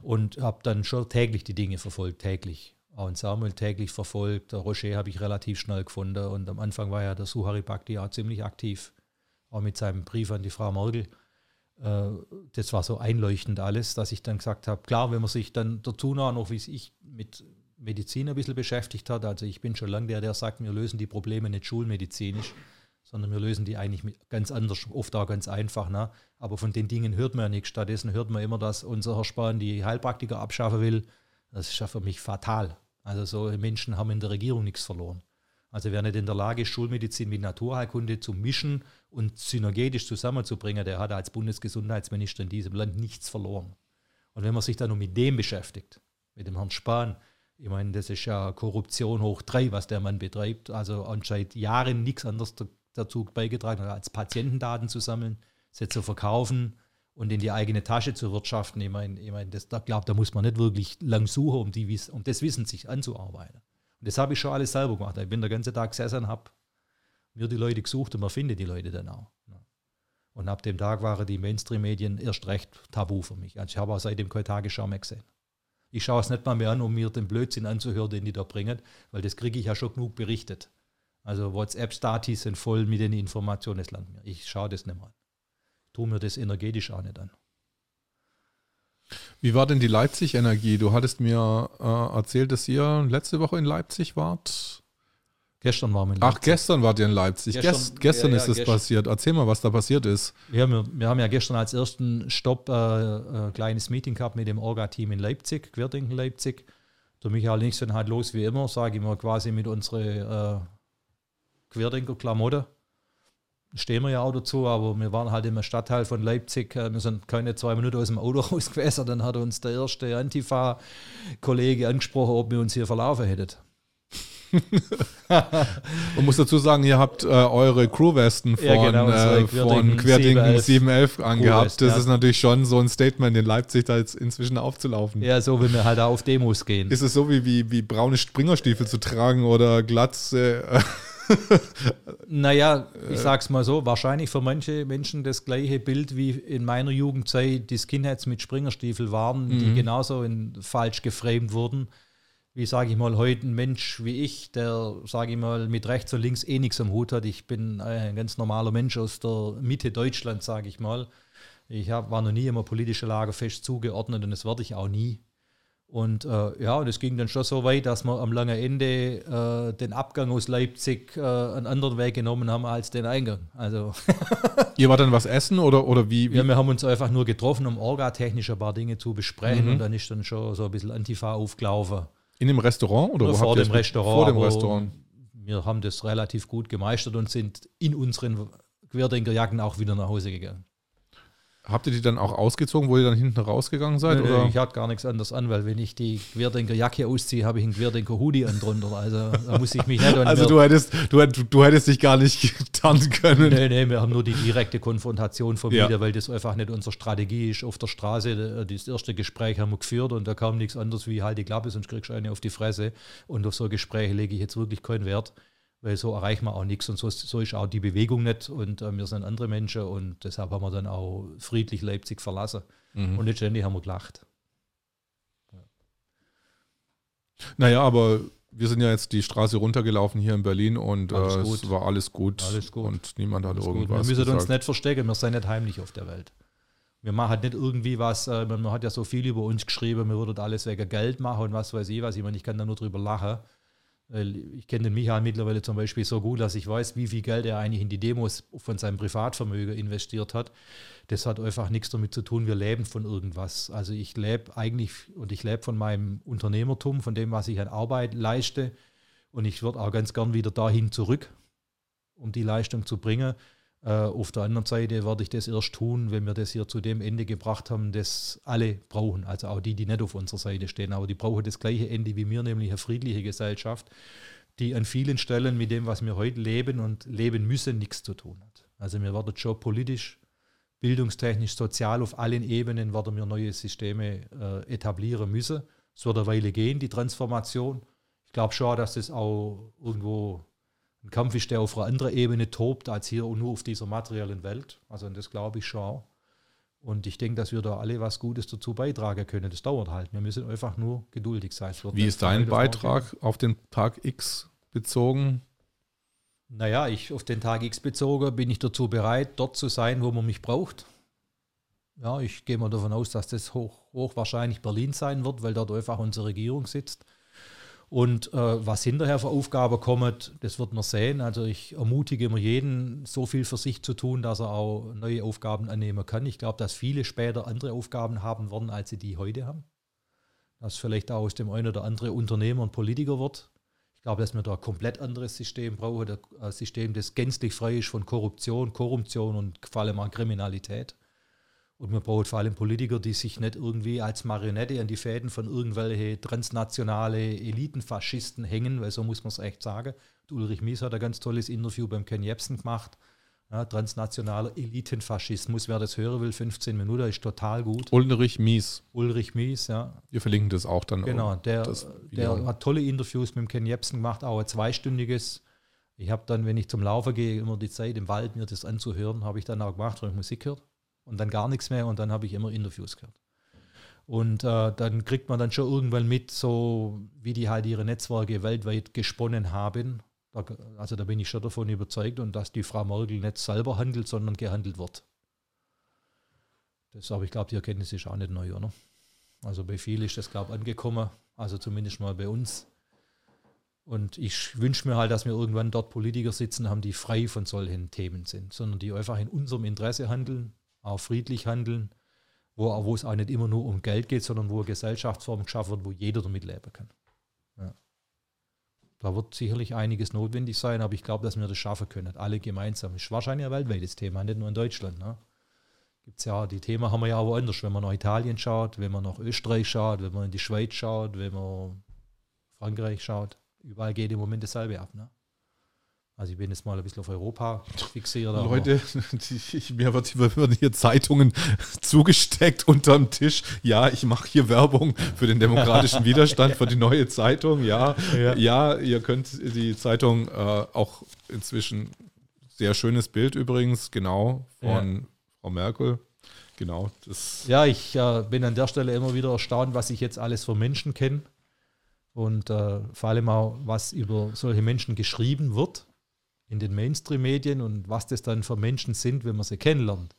Und habe dann schon täglich die Dinge verfolgt, täglich in Samuel täglich verfolgt. Rocher habe ich relativ schnell gefunden und am Anfang war ja der Suhari Bhakti auch ziemlich aktiv, auch mit seinem Brief an die Frau Merkel. Äh, das war so einleuchtend alles, dass ich dann gesagt habe, klar, wenn man sich dann dazu noch, wie ich mit Medizin ein bisschen beschäftigt hat, also ich bin schon lange der, der sagt, wir lösen die Probleme nicht schulmedizinisch, sondern wir lösen die eigentlich ganz anders, oft auch ganz einfach. Ne? Aber von den Dingen hört man ja nichts. Stattdessen hört man immer, dass unser Herr Spahn die Heilpraktiker abschaffen will das ist ja für mich fatal. Also so Menschen haben in der Regierung nichts verloren. Also wer nicht in der Lage ist, Schulmedizin mit Naturheilkunde zu mischen und synergetisch zusammenzubringen, der hat als Bundesgesundheitsminister in diesem Land nichts verloren. Und wenn man sich dann nur mit dem beschäftigt, mit dem Herrn Spahn, ich meine, das ist ja Korruption hoch drei, was der Mann betreibt. Also anscheinend Jahren nichts anderes dazu beigetragen, als Patientendaten zu sammeln, sie zu verkaufen, und in die eigene Tasche zu wirtschaften. Ich meine, ich mein, das, da glaube da muss man nicht wirklich lang suchen, um, die, um das Wissen sich anzuarbeiten. Und das habe ich schon alles selber gemacht. Ich bin den ganzen Tag gesessen habe mir die Leute gesucht und man findet die Leute dann auch. Und ab dem Tag waren die Mainstream-Medien erst recht tabu für mich. Also ich habe auch seitdem keine Tagesschau mehr gesehen. Ich schaue es nicht mal mehr an, um mir den Blödsinn anzuhören, den die da bringen, weil das kriege ich ja schon genug berichtet. Also WhatsApp-Statis sind voll mit den Informationen, das Land mir. Ich schaue das nicht mal an tue mir das energetisch auch nicht an. Wie war denn die Leipzig-Energie? Du hattest mir äh, erzählt, dass ihr letzte Woche in Leipzig wart. Gestern waren wir in Leipzig. Ach, gestern wart ihr in Leipzig. Gestern, Gest, gestern ja, ja, ist es gestern. passiert. Erzähl mal, was da passiert ist. Wir haben, wir haben ja gestern als ersten Stopp äh, ein äh, kleines Meeting gehabt mit dem Orga-Team in Leipzig, Querdenken Leipzig. Der Michael sind halt los wie immer, sage ich mal, quasi mit unseren äh, Querdenker-Klamotten stehen wir ja auch dazu, aber wir waren halt im Stadtteil von Leipzig, äh, wir sind keine zwei Minuten aus dem Auto raus gewesen, dann hat uns der erste Antifa-Kollege angesprochen, ob wir uns hier verlaufen hätten. Man muss dazu sagen, ihr habt äh, eure Crewwesten von, ja, genau, äh, von Querdinken 711 angehabt. Das ja. ist natürlich schon so ein Statement in Leipzig, da jetzt inzwischen aufzulaufen. Ja, so wie wir halt auf Demos gehen. Ist es so wie, wie, wie braune Springerstiefel zu tragen oder Glatze? Äh, naja, ich sag's mal so, wahrscheinlich für manche Menschen das gleiche Bild wie in meiner Jugendzeit die Skinheads mit Springerstiefel waren, mhm. die genauso in, falsch geframed wurden. Wie sage ich mal, heute ein Mensch wie ich, der, sage ich mal, mit rechts und links eh nichts am Hut hat. Ich bin ein ganz normaler Mensch aus der Mitte Deutschlands, sage ich mal. Ich hab, war noch nie immer politische Lager fest zugeordnet und das werde ich auch nie. Und äh, ja, und es ging dann schon so weit, dass wir am langen Ende äh, den Abgang aus Leipzig äh, einen anderen Weg genommen haben als den Eingang. Also Ihr wart dann was essen oder, oder wie, wie? Ja, wir haben uns einfach nur getroffen, um orgatechnisch ein paar Dinge zu besprechen mhm. und dann ist dann schon so ein bisschen Antifa aufgelaufen. In dem Restaurant oder, oder vor dem Restaurant? Vor dem Restaurant. Wir haben das relativ gut gemeistert und sind in unseren Querdenkerjacken auch wieder nach Hause gegangen. Habt ihr die dann auch ausgezogen, wo ihr dann hinten rausgegangen seid? Nee, oder? ich hatte gar nichts anderes an, weil wenn ich die Querdenker-Jacke ausziehe, habe ich einen Querdenker-Hoodie an drunter. Also da muss ich mich nicht Also du hättest, du, du hättest dich gar nicht tarnen können. Nee, nee, wir haben nur die direkte Konfrontation vermieden, ja. weil das einfach nicht unsere Strategie ist. Auf der Straße, das erste Gespräch haben wir geführt und da kam nichts anderes wie halt die Klappe, sonst kriegst du eine auf die Fresse. Und auf so Gespräche lege ich jetzt wirklich keinen Wert weil so erreichen wir auch nichts und so, so ist auch die Bewegung nicht und äh, wir sind andere Menschen und deshalb haben wir dann auch friedlich Leipzig verlassen mhm. und letztendlich haben wir gelacht. Ja. Naja, aber wir sind ja jetzt die Straße runtergelaufen hier in Berlin und äh, es war alles gut, alles gut und niemand hat alles irgendwas gut. Wir müssen gesagt. uns nicht verstecken, wir sind nicht heimlich auf der Welt. Wir machen halt nicht irgendwie was, äh, man hat ja so viel über uns geschrieben, wir würden alles wegen Geld machen und was weiß ich was. Ich meine, ich kann da nur drüber lachen Ich kenne den Michael mittlerweile zum Beispiel so gut, dass ich weiß, wie viel Geld er eigentlich in die Demos von seinem Privatvermögen investiert hat. Das hat einfach nichts damit zu tun, wir leben von irgendwas. Also ich lebe eigentlich und ich lebe von meinem Unternehmertum, von dem, was ich an Arbeit leiste. Und ich würde auch ganz gern wieder dahin zurück, um die Leistung zu bringen. Äh, auf der anderen Seite werde ich das erst tun, wenn wir das hier zu dem Ende gebracht haben, das alle brauchen. Also auch die, die nicht auf unserer Seite stehen. Aber die brauchen das gleiche Ende wie wir, nämlich eine friedliche Gesellschaft, die an vielen Stellen mit dem, was wir heute leben und leben müssen, nichts zu tun hat. Also wir werden schon politisch, bildungstechnisch, sozial auf allen Ebenen werden wir neue Systeme äh, etablieren müssen. Es wird eine Weile gehen, die Transformation. Ich glaube schon, dass das auch irgendwo ein Kampf ist, der auf einer anderen Ebene tobt, als hier und nur auf dieser materiellen Welt. Also das glaube ich schon. Und ich denke, dass wir da alle was Gutes dazu beitragen können. Das dauert halt. Wir müssen einfach nur geduldig sein. Wie ist dein Beitrag auf den Tag X bezogen? Naja, ich auf den Tag X bezogen bin ich dazu bereit, dort zu sein, wo man mich braucht. Ja, ich gehe mal davon aus, dass das hoch, hochwahrscheinlich Berlin sein wird, weil dort einfach unsere Regierung sitzt. Und äh, was hinterher für Aufgaben kommt, das wird man sehen. Also ich ermutige immer jeden, so viel für sich zu tun, dass er auch neue Aufgaben annehmen kann. Ich glaube, dass viele später andere Aufgaben haben werden, als sie die heute haben. Dass vielleicht auch aus dem einen oder anderen Unternehmer und Politiker wird. Ich glaube, dass wir da ein komplett anderes System brauchen, ein System, das gänzlich frei ist von Korruption, Korruption und vor allem auch Kriminalität. Und man braucht vor allem Politiker, die sich nicht irgendwie als Marionette an die Fäden von irgendwelche transnationale Elitenfaschisten hängen, weil so muss man es echt sagen. Ulrich Mies hat ein ganz tolles Interview beim Ken Jebsen gemacht. Ja, transnationaler Elitenfaschismus, wer das hören will, 15 Minuten, ist total gut. Ulrich Mies. Ulrich Mies, ja. Wir verlinken das auch dann. Genau, der, der hat tolle Interviews mit dem Ken Jebsen gemacht, auch ein zweistündiges. Ich habe dann, wenn ich zum Laufen gehe, immer die Zeit im Wald, mir das anzuhören, habe ich dann auch gemacht, weil ich Musik gehört und dann gar nichts mehr und dann habe ich immer Interviews gehört. Und äh, dann kriegt man dann schon irgendwann mit, so wie die halt ihre Netzwerke weltweit gesponnen haben. Da, also da bin ich schon davon überzeugt und dass die Frau Merkel nicht selber handelt, sondern gehandelt wird. Das aber ich glaube, die Erkenntnis ist auch nicht neu, oder? Also bei vielen ist das, glaube ich, angekommen, also zumindest mal bei uns. Und ich wünsche mir halt, dass wir irgendwann dort Politiker sitzen haben, die frei von solchen Themen sind, sondern die einfach in unserem Interesse handeln, auch friedlich handeln, wo, wo es auch nicht immer nur um Geld geht, sondern wo eine Gesellschaftsform geschaffen wird, wo jeder damit leben kann. Ja. Da wird sicherlich einiges notwendig sein, aber ich glaube, dass wir das schaffen können, alle gemeinsam. Ist wahrscheinlich ein weltweites Thema, nicht nur in Deutschland. Ne? Gibt's ja, die Themen haben wir ja auch woanders, wenn man nach Italien schaut, wenn man nach Österreich schaut, wenn man in die Schweiz schaut, wenn man Frankreich schaut. Überall geht im Moment dasselbe ab. Ne? Also ich bin jetzt mal ein bisschen auf Europa fixiert. Leute, ich, mir wird werden hier Zeitungen zugesteckt unterm Tisch. Ja, ich mache hier Werbung für den demokratischen Widerstand, für die neue Zeitung. Ja, ja, ja ihr könnt die Zeitung äh, auch inzwischen, sehr schönes Bild übrigens, genau, von ja. Frau Merkel. Genau. Das ja, ich äh, bin an der Stelle immer wieder erstaunt, was ich jetzt alles für Menschen kenne. Und äh, vor allem auch, was über solche Menschen geschrieben wird in den Mainstream-Medien und was das dann für Menschen sind, wenn man sie kennenlernt.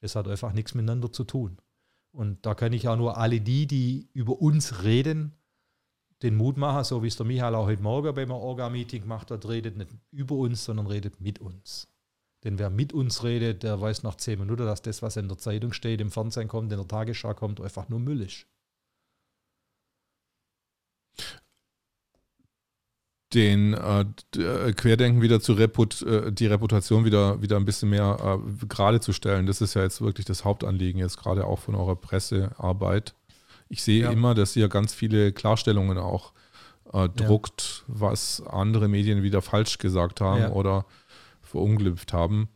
Das hat einfach nichts miteinander zu tun. Und da kann ich auch nur alle die, die über uns reden, den Mut machen, so wie es der Michael auch heute Morgen beim Orga-Meeting gemacht hat, redet nicht über uns, sondern redet mit uns. Denn wer mit uns redet, der weiß nach zehn Minuten, dass das, was in der Zeitung steht, im Fernsehen kommt, in der Tagesschau kommt, einfach nur Müll ist. Den äh, äh, Querdenken wieder zu Reput, äh, die Reputation wieder, wieder ein bisschen mehr äh, gerade zu stellen. Das ist ja jetzt wirklich das Hauptanliegen, jetzt gerade auch von eurer Pressearbeit. Ich sehe ja. immer, dass ihr ganz viele Klarstellungen auch äh, druckt, ja. was andere Medien wieder falsch gesagt haben ja. oder verunglimpft haben.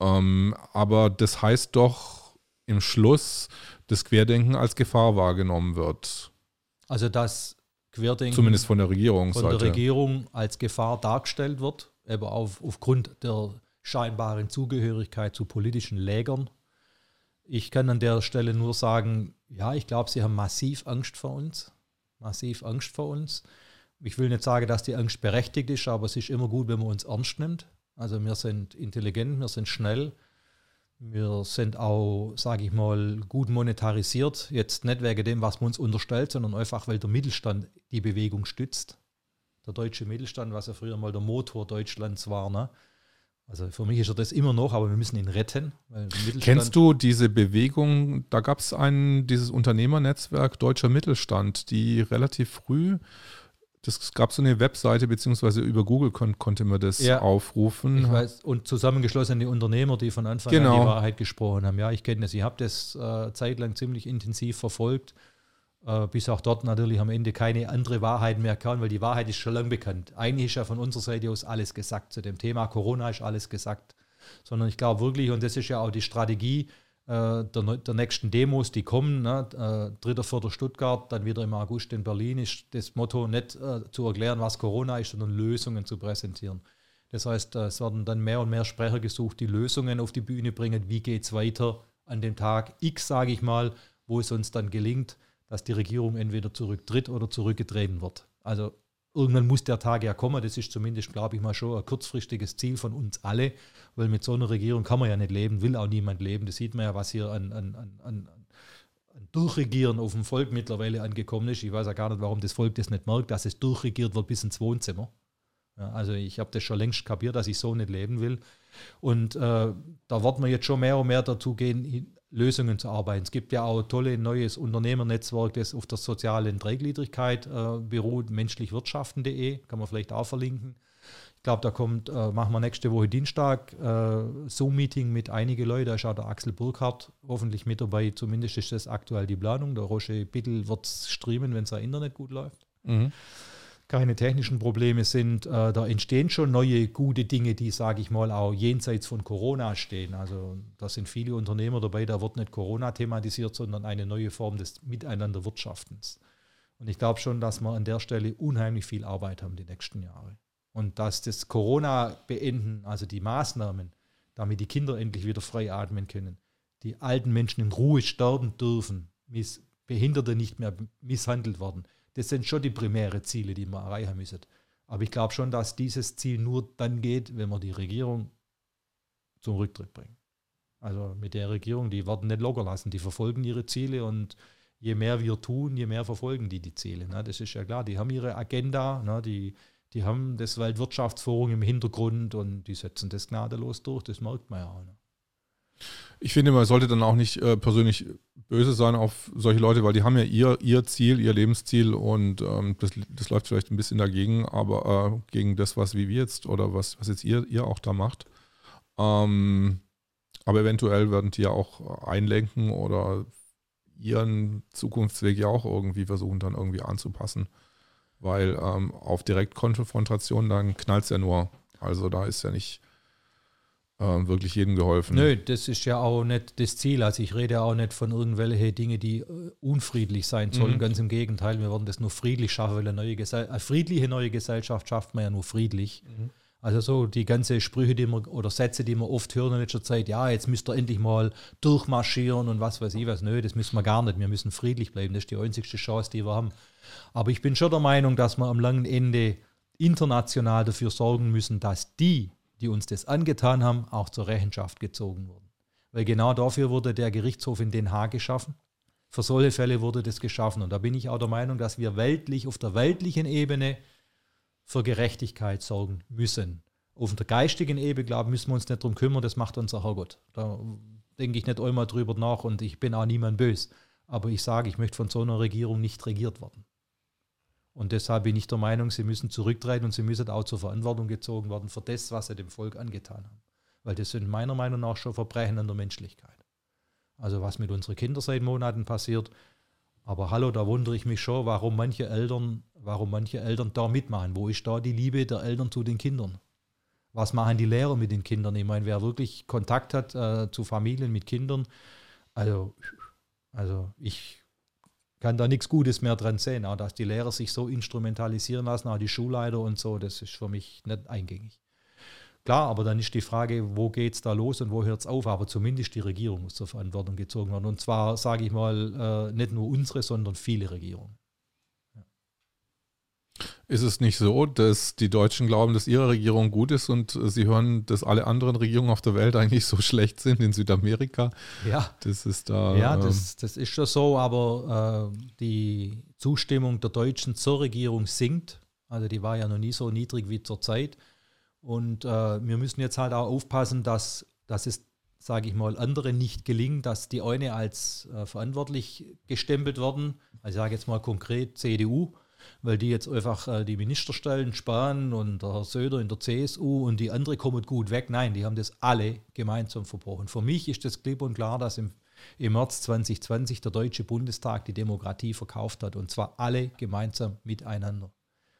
Ähm, aber das heißt doch im Schluss, dass Querdenken als Gefahr wahrgenommen wird. Also dass Querdenken Zumindest von der Regierung. Von der Regierung als Gefahr dargestellt wird, eben auf, aufgrund der scheinbaren Zugehörigkeit zu politischen Lägern. Ich kann an der Stelle nur sagen, ja, ich glaube, sie haben massiv Angst vor uns. Massiv Angst vor uns. Ich will nicht sagen, dass die Angst berechtigt ist, aber es ist immer gut, wenn man uns ernst nimmt. Also wir sind intelligent, wir sind schnell, wir sind auch, sage ich mal, gut monetarisiert. Jetzt nicht wegen dem, was man uns unterstellt, sondern einfach, weil der Mittelstand die Bewegung stützt. der deutsche Mittelstand, was ja früher mal der Motor Deutschlands war. Ne? Also für mich ist er das immer noch, aber wir müssen ihn retten. Kennst du diese Bewegung? Da gab es dieses Unternehmernetzwerk Deutscher Mittelstand, die relativ früh, das gab so eine Webseite, beziehungsweise über Google kon konnte man das ja, aufrufen. Ich weiß, und zusammengeschlossene Unternehmer, die von Anfang genau. an die Wahrheit gesprochen haben. Ja, ich kenne das. Ich habe das äh, zeitlang ziemlich intensiv verfolgt äh, bis auch dort natürlich am Ende keine andere Wahrheit mehr kann, weil die Wahrheit ist schon lange bekannt. Eigentlich ist ja von unserer Seite aus alles gesagt. Zu dem Thema Corona ist alles gesagt. Sondern ich glaube wirklich, und das ist ja auch die Strategie der, der, nächsten Demos, die kommen, ne, äh, 3. 4. Stuttgart, dann wieder im August in Berlin, ist das Motto nicht äh, zu erklären, was Corona ist, sondern Lösungen zu präsentieren. Das heißt, äh, es werden dann mehr und mehr Sprecher gesucht, die Lösungen auf die Bühne bringen. Wie geht es weiter an dem Tag X, sage ich mal, wo es uns dann gelingt, dass die Regierung entweder zurücktritt oder zurückgetreten wird. Also irgendwann muss der Tag ja kommen. Das ist zumindest, glaube ich mal, schon ein kurzfristiges Ziel von uns alle, weil mit so einer Regierung kann man ja nicht leben, will auch niemand leben. Das sieht man ja, was hier an, an, an, an Durchregieren auf dem Volk mittlerweile angekommen ist. Ich weiß ja gar nicht, warum das Volk das nicht merkt, dass es durchregiert wird bis ins Wohnzimmer. Ja, also ich habe das schon längst kapiert, dass ich so nicht leben will. Und äh, da wird man jetzt schon mehr und mehr dazu gehen, Lösungen zu arbeiten. Es gibt ja auch ein tolles neues Unternehmernetzwerk, das auf der sozialen Dreigliedrigkeit äh, beruht, menschlichwirtschaften.de, kann man vielleicht auch verlinken. Ich glaube, da kommt, äh, machen wir nächste Woche Dienstag äh, Zoom-Meeting mit einigen Leuten. Da ist auch der Axel Burkhardt hoffentlich mit dabei. Zumindest ist das aktuell die Planung. Der Roger Bittel wird streamen, wenn sein Internet gut läuft. Mhm keine technischen Probleme sind. Äh, da entstehen schon neue gute Dinge, die, sage ich mal, auch jenseits von Corona stehen. Also da sind viele Unternehmer dabei, da wird nicht Corona thematisiert, sondern eine neue Form des Miteinanderwirtschaftens. Und ich glaube schon, dass wir an der Stelle unheimlich viel Arbeit haben die nächsten Jahre. Und dass das Corona beenden, also die Maßnahmen, damit die Kinder endlich wieder frei atmen können, die alten Menschen in Ruhe sterben dürfen, Behinderte nicht mehr misshandelt werden, das sind schon die primären Ziele, die wir erreichen müssen. Aber ich glaube schon, dass dieses Ziel nur dann geht, wenn wir die Regierung zum Rücktritt bringen. Also mit der Regierung, die werden nicht locker lassen, die verfolgen ihre Ziele und je mehr wir tun, je mehr verfolgen die die Ziele. Ne? Das ist ja klar, die haben ihre Agenda, ne? die, die haben das Weltwirtschaftsforum im Hintergrund und die setzen das gnadenlos durch, das merkt man ja auch. Ne? Ich finde, man sollte dann auch nicht äh, persönlich böse sein auf solche Leute, weil die haben ja ihr, ihr Ziel, ihr Lebensziel und ähm, das, das läuft vielleicht ein bisschen dagegen, aber äh, gegen das, was wie wir jetzt oder was, was jetzt ihr, ihr auch da macht. Ähm, aber eventuell werden die ja auch einlenken oder ihren Zukunftsweg ja auch irgendwie versuchen, dann irgendwie anzupassen. Weil ähm, auf Direktkonfrontation, dann knallt es ja nur. Also da ist ja nicht äh, wirklich jedem geholfen. Nö, das ist ja auch nicht das Ziel. Also ich rede auch nicht von irgendwelchen Dingen, die äh, unfriedlich sein sollen. Mhm. Ganz im Gegenteil, wir werden das nur friedlich schaffen, weil eine, neue Gesell eine friedliche neue Gesellschaft schafft man ja nur friedlich. Mhm. Also so die ganze Sprüche, die man oder Sätze, die man oft hören in letzter Zeit, ja, jetzt müsst ihr endlich mal durchmarschieren und was weiß ich was. Nö, das müssen wir gar nicht. Wir müssen friedlich bleiben. Das ist die einzigste Chance, die wir haben. Aber ich bin schon der Meinung, dass wir am langen Ende international dafür sorgen müssen, dass die, die uns das angetan haben, auch zur Rechenschaft gezogen wurden. Weil genau dafür wurde der Gerichtshof in Den Haag geschaffen. Für solche Fälle wurde das geschaffen. Und da bin ich auch der Meinung, dass wir weltlich, auf der weltlichen Ebene für Gerechtigkeit sorgen müssen. Auf der geistigen Ebene, glaube ich, müssen wir uns nicht darum kümmern, das macht unser Herrgott. Da denke ich nicht einmal drüber nach und ich bin auch niemand böse. Aber ich sage, ich möchte von so einer Regierung nicht regiert werden. Und deshalb bin ich der Meinung, sie müssen zurücktreten und sie müssen auch zur Verantwortung gezogen werden für das, was sie dem Volk angetan haben. Weil das sind meiner Meinung nach schon Verbrechen an der Menschlichkeit. Also was mit unseren Kindern seit Monaten passiert. Aber hallo, da wundere ich mich schon, warum manche Eltern, warum manche Eltern da mitmachen. Wo ist da die Liebe der Eltern zu den Kindern? Was machen die Lehrer mit den Kindern? Ich meine, wer wirklich Kontakt hat äh, zu Familien mit Kindern, also, also ich kann da nichts Gutes mehr dran sehen. Auch dass die Lehrer sich so instrumentalisieren lassen, auch die Schulleiter und so, das ist für mich nicht eingängig. Klar, aber dann ist die Frage, wo geht es da los und wo hört es auf? Aber zumindest die Regierung muss zur Verantwortung gezogen werden. Und zwar, sage ich mal, äh, nicht nur unsere, sondern viele Regierungen. Ist es nicht so, dass die Deutschen glauben, dass ihre Regierung gut ist und sie hören, dass alle anderen Regierungen auf der Welt eigentlich so schlecht sind in Südamerika? Ja, das ist da. Ja, ähm, das, das ist schon so, aber äh, die Zustimmung der Deutschen zur Regierung sinkt. Also die war ja noch nie so niedrig wie zurzeit. Und äh, wir müssen jetzt halt auch aufpassen, dass, dass es, sage ich mal, andere nicht gelingt, dass die eine als äh, verantwortlich gestempelt werden. Also ich sage jetzt mal konkret CDU, weil die jetzt einfach äh, die Ministerstellen sparen und der Herr Söder in der CSU und die andere kommen gut weg. Nein, die haben das alle gemeinsam verbrochen. Für mich ist das klipp und klar, dass im, im März 2020 der Deutsche Bundestag die Demokratie verkauft hat und zwar alle gemeinsam miteinander.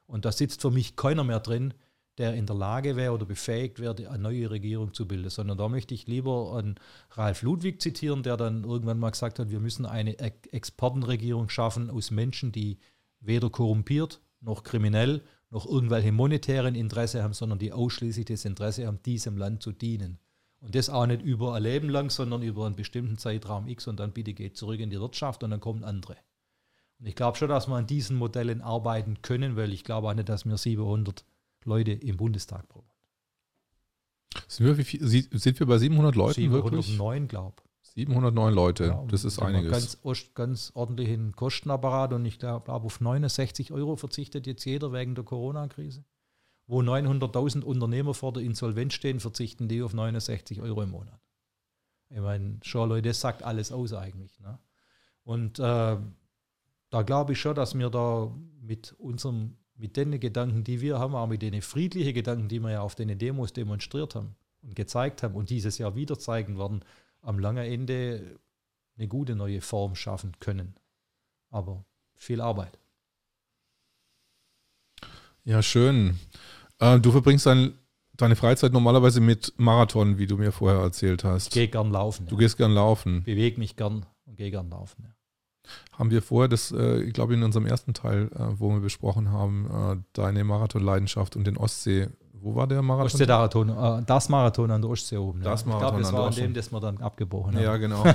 Und da sitzt für mich keiner mehr drin, der in der Lage wäre oder befähigt wäre, eine neue Regierung zu bilden, sondern da möchte ich lieber an Ralf Ludwig zitieren, der dann irgendwann mal gesagt hat, wir müssen eine Expertenregierung schaffen aus Menschen, die weder korrumpiert noch kriminell noch irgendwelche monetären Interesse haben, sondern die ausschließlich das Interesse haben, diesem Land zu dienen. Und das auch nicht über ein Leben lang, sondern über einen bestimmten Zeitraum X und dann bitte geht zurück in die Wirtschaft und dann kommen andere. Und ich glaube schon, dass wir an diesen Modellen arbeiten können, weil ich glaube auch nicht, dass wir 700 Leute im Bundestag brauchen. Sind wir, viel, sind wir bei 700 Leuten 709, glaube ich. 709 Leute, ja, das ist einiges. Ganz, ganz ordentlichen Kostenapparat und ich glaube, auf 69 Euro verzichtet jetzt jeder wegen der Corona-Krise. Wo 900.000 Unternehmer vor der Insolvenz stehen, verzichten die auf 69 Euro im Monat. Ich meine, schon Leute, das sagt alles aus eigentlich. Ne? Und äh, da glaube ich schon, dass wir da mit unserem, mit den Gedanken, die wir haben, auch mit den friedlichen Gedanken, die wir ja auf den Demos demonstriert haben und gezeigt haben und dieses Jahr wieder zeigen werden, am langen Ende eine gute neue Form schaffen können. Aber viel Arbeit. Ja, schön. Äh, du verbringst dein, deine Freizeit normalerweise mit Marathon, wie du mir vorher erzählt hast. Ich gehe gern laufen. Du ja. gehst gern laufen. Bewege mich gern und gehe gern laufen. Ja. Haben wir vorher, das, äh, ich glaube, in unserem ersten Teil, äh, wo wir besprochen haben, äh, deine Marathonleidenschaft und den Ostsee wo war der Marathon? Ostsee-Marathon, äh, das Marathon an der Ostsee oben. Das ja. Marathon ich glaube, das war an dem, das wir dann abgebrochen haben. Ja, genau.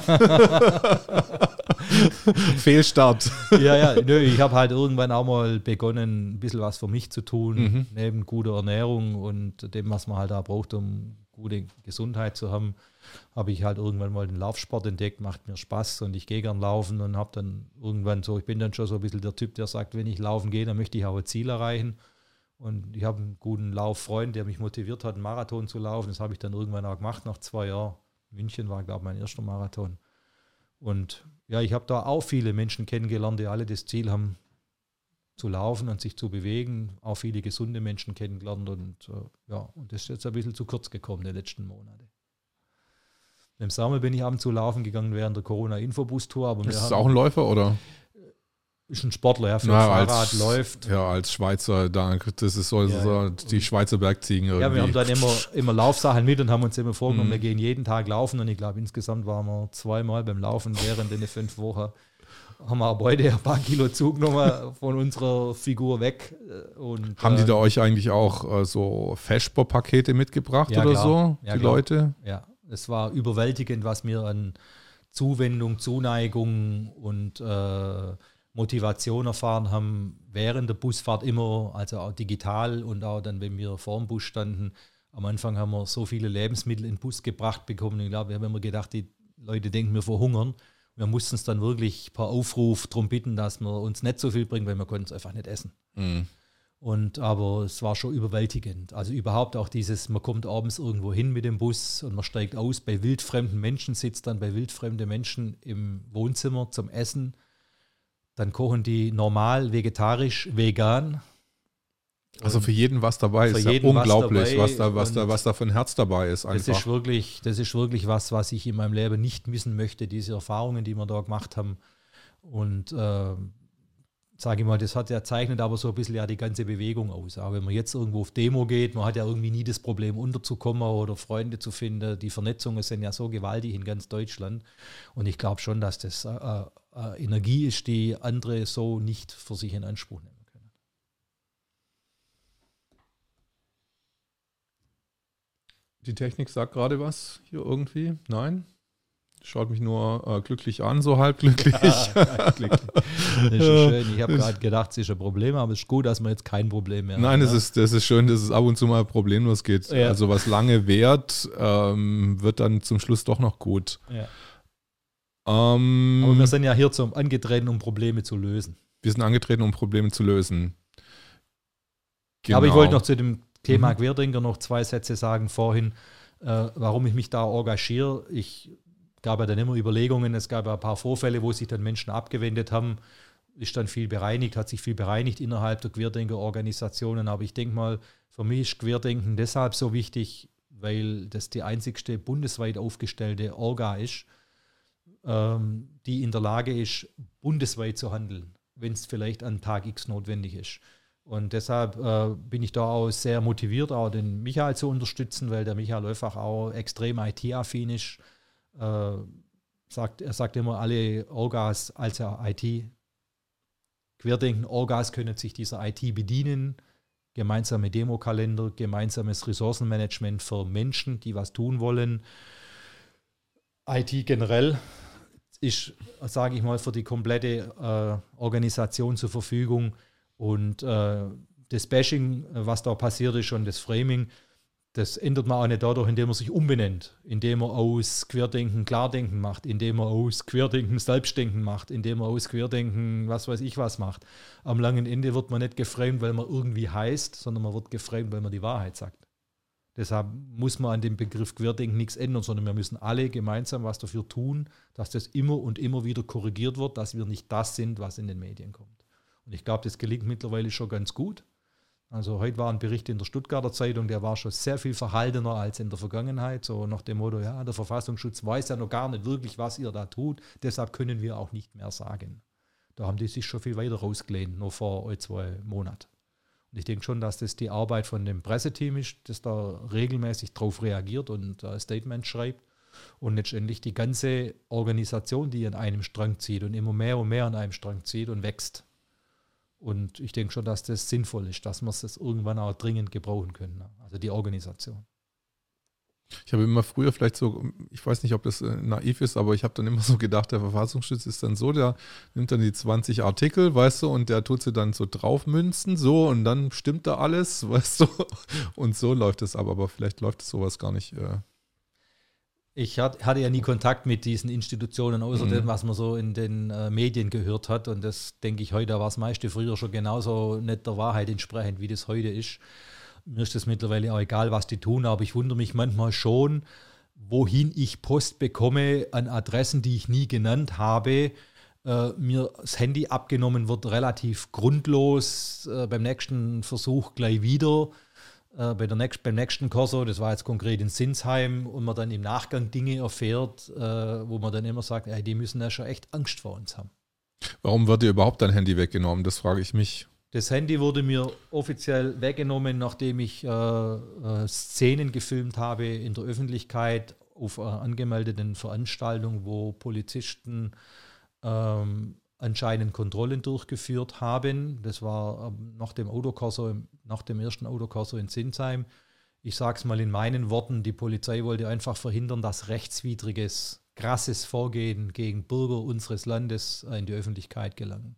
Fehlstart. ja, ja, nö, ich habe halt irgendwann auch mal begonnen, ein bisschen was für mich zu tun, mhm. neben guter Ernährung und dem, was man halt da braucht, um gute Gesundheit zu haben, habe ich halt irgendwann mal den Laufsport entdeckt, macht mir Spaß und ich gehe gern laufen und habe dann irgendwann so, ich bin dann schon so ein bisschen der Typ, der sagt, wenn ich laufen gehe, dann möchte ich auch ein Ziel erreichen. Und ich habe einen guten Lauffreund, der mich motiviert hat, einen Marathon zu laufen. Das habe ich dann irgendwann auch gemacht nach zwei Jahren. München war, glaube ich, mein erster Marathon. Und ja, ich habe da auch viele Menschen kennengelernt, die alle das Ziel haben, zu laufen und sich zu bewegen. Auch viele gesunde Menschen kennengelernt. Und äh, ja, und das ist jetzt ein bisschen zu kurz gekommen, die letzten Monate. Im Sommer bin ich ab und zu laufen gegangen während der Corona-Infobus-Tour. Ist das auch ein Läufer, oder? Ist ein Sportler, ja, für Na, Fahrrad als, läuft. Ja, als Schweizer, das ist so, ja, so die Schweizer Bergziegen irgendwie. Ja, wir haben dann immer, immer Laufsachen mit und haben uns immer vorgenommen, mhm. wir gehen jeden Tag laufen und ich glaube, insgesamt waren wir zweimal beim Laufen während den fünf Wochen. Haben wir aber heute ein paar Kilo zugenommen von unserer Figur weg. Und, haben die da euch eigentlich auch äh, so Feschbar-Pakete mitgebracht ja, oder klar. so, ja, die klar. Leute? Ja, es war überwältigend, was mir an Zuwendung, Zuneigung und äh, Motivation erfahren haben während der Busfahrt immer, also auch digital und auch dann, wenn wir vor dem Bus standen. Am Anfang haben wir so viele Lebensmittel in den Bus gebracht bekommen. Ich glaube, wir haben immer gedacht, die Leute denken, wir verhungern. Wir mussten es dann wirklich per Aufruf darum bitten, dass wir uns nicht so viel bringen, weil wir konnten es einfach nicht essen. Mhm. Und aber es war schon überwältigend. Also überhaupt auch dieses, man kommt abends irgendwo hin mit dem Bus und man steigt aus, bei wildfremden Menschen sitzt dann bei wildfremden Menschen im Wohnzimmer zum Essen dann kochen die normal, vegetarisch, vegan. Also für jeden was dabei ist. Ja unglaublich, was, was, da, was, da, was da für ein Herz dabei ist. Einfach. Das, ist wirklich, das ist wirklich was, was ich in meinem Leben nicht missen möchte, diese Erfahrungen, die wir da gemacht haben. Und äh, sage ich mal, das hat ja zeichnet aber so ein bisschen ja die ganze Bewegung aus. Auch wenn man jetzt irgendwo auf Demo geht, man hat ja irgendwie nie das Problem, unterzukommen oder Freunde zu finden. Die Vernetzungen sind ja so gewaltig in ganz Deutschland. Und ich glaube schon, dass das äh, äh, Energie ist, die andere so nicht für sich in Anspruch nehmen können. Die Technik sagt gerade was hier irgendwie. Nein? Schaut mich nur äh, glücklich an, so halb glücklich. Ja, glücklich. Das ist schön. Ich habe gerade gedacht, es ist ein Problem, aber es ist gut, dass wir jetzt kein Problem mehr haben. Nein, es ja? ist, das ist schön, dass es ab und zu mal problemlos geht. Ja. Also was lange währt, ähm, wird dann zum Schluss doch noch gut. Ja. Ähm, Aber wir sind ja hier zum angetreten, um Probleme zu lösen. Wir sind angetreten, um Probleme zu lösen. Genau. Aber ich wollte noch zu dem Thema mhm. Querdenker noch zwei Sätze sagen vorhin, äh, warum ich mich da engagiere. Ich gab ja dann immer Überlegungen, es gab ja ein paar Vorfälle, wo sich dann Menschen abgewendet haben, ist dann viel bereinigt, hat sich viel bereinigt innerhalb der Querdenker-Organisationen. Aber ich denke mal, für mich ist Querdenken deshalb so wichtig, weil das die einzigste bundesweit aufgestellte Orga ist, ähm, die in der Lage ist, bundesweit zu handeln, wenn es vielleicht an Tag X notwendig ist. Und deshalb äh, bin ich da auch sehr motiviert, auch den Michael zu unterstützen, weil der Michael einfach auch extrem IT-affin ist. Äh, sagt, er sagt immer, alle Orgas als IT. Querdenken, Orgas können sich dieser IT bedienen. Gemeinsame Demokalender, gemeinsames Ressourcenmanagement für Menschen, die was tun wollen. IT generell ist, sage ich mal, für die komplette äh, Organisation zur Verfügung. Und äh, das Bashing, was da passiert ist und das Framing, das ändert man auch nicht dadurch, indem man sich umbenennt, indem man aus Querdenken Klardenken macht, indem man aus Querdenken Selbstdenken macht, indem man aus Querdenken was weiß ich was macht. Am langen Ende wird man nicht geframed, weil man irgendwie heißt, sondern man wird geframed, weil man die Wahrheit sagt. Deshalb muss man an dem Begriff Querdenken nichts ändern, sondern wir müssen alle gemeinsam was dafür tun, dass das immer und immer wieder korrigiert wird, dass wir nicht das sind, was in den Medien kommt. Und ich glaube, das gelingt mittlerweile schon ganz gut. Also heute war ein Bericht in der Stuttgarter Zeitung, der war schon sehr viel verhaltener als in der Vergangenheit. So nach dem Motto, ja, der Verfassungsschutz weiß ja noch gar nicht wirklich, was ihr da tut, deshalb können wir auch nicht mehr sagen. Da haben die sich schon viel weiter rausgelehnt, nur vor zwei Monaten. Und ich denke schon, dass das die Arbeit von dem Presseteam ist, das da regelmäßig darauf reagiert und ein Statement schreibt. Und letztendlich die ganze Organisation, die an einem Strang zieht und immer mehr und mehr an einem Strang zieht und wächst. Und ich denke schon, dass das sinnvoll ist, dass wir es irgendwann auch dringend gebrauchen können. Ne? Also die Organisation. Ich habe immer früher vielleicht so, ich weiß nicht, ob das äh, naiv ist, aber ich habe dann immer so gedacht, der Verfassungsschutz ist dann so, der nimmt dann die 20 Artikel, weißt du, und der tut sie dann so draufmünzen, so, und dann stimmt da alles, weißt du, und so läuft es aber, aber vielleicht läuft sowas gar nicht äh, ich hatte ja nie Kontakt mit diesen Institutionen, außer mhm. dem, was man so in den äh, Medien gehört hat. Und das denke ich heute, war das meiste früher schon genauso nicht der Wahrheit entsprechend, wie das heute ist. Mir ist es mittlerweile auch egal, was die tun, aber ich wundere mich manchmal schon, wohin ich Post bekomme an Adressen, die ich nie genannt habe. Äh, mir das Handy abgenommen wird relativ grundlos, äh, beim nächsten Versuch gleich wieder äh, bei der nächst, beim nächsten Corso, das war jetzt konkret in Sinsheim, und man dann im Nachgang Dinge erfährt, äh, wo man dann immer sagt, ey, die müssen ja schon echt Angst vor uns haben. Warum wird dir überhaupt dein Handy weggenommen? Das frage ich mich. Das Handy wurde mir offiziell weggenommen, nachdem ich äh, äh Szenen gefilmt habe in der Öffentlichkeit auf einer angemeldeten Veranstaltung, wo Polizisten ähm, anscheinend Kontrollen durchgeführt haben. Das war ähm, nach dem Autokorso, nach dem ersten Autokorso in Zinsheim. Ich sage es mal in meinen Worten, die Polizei wollte einfach verhindern, dass rechtswidriges, krasses Vorgehen gegen Bürger unseres Landes in die Öffentlichkeit gelangen.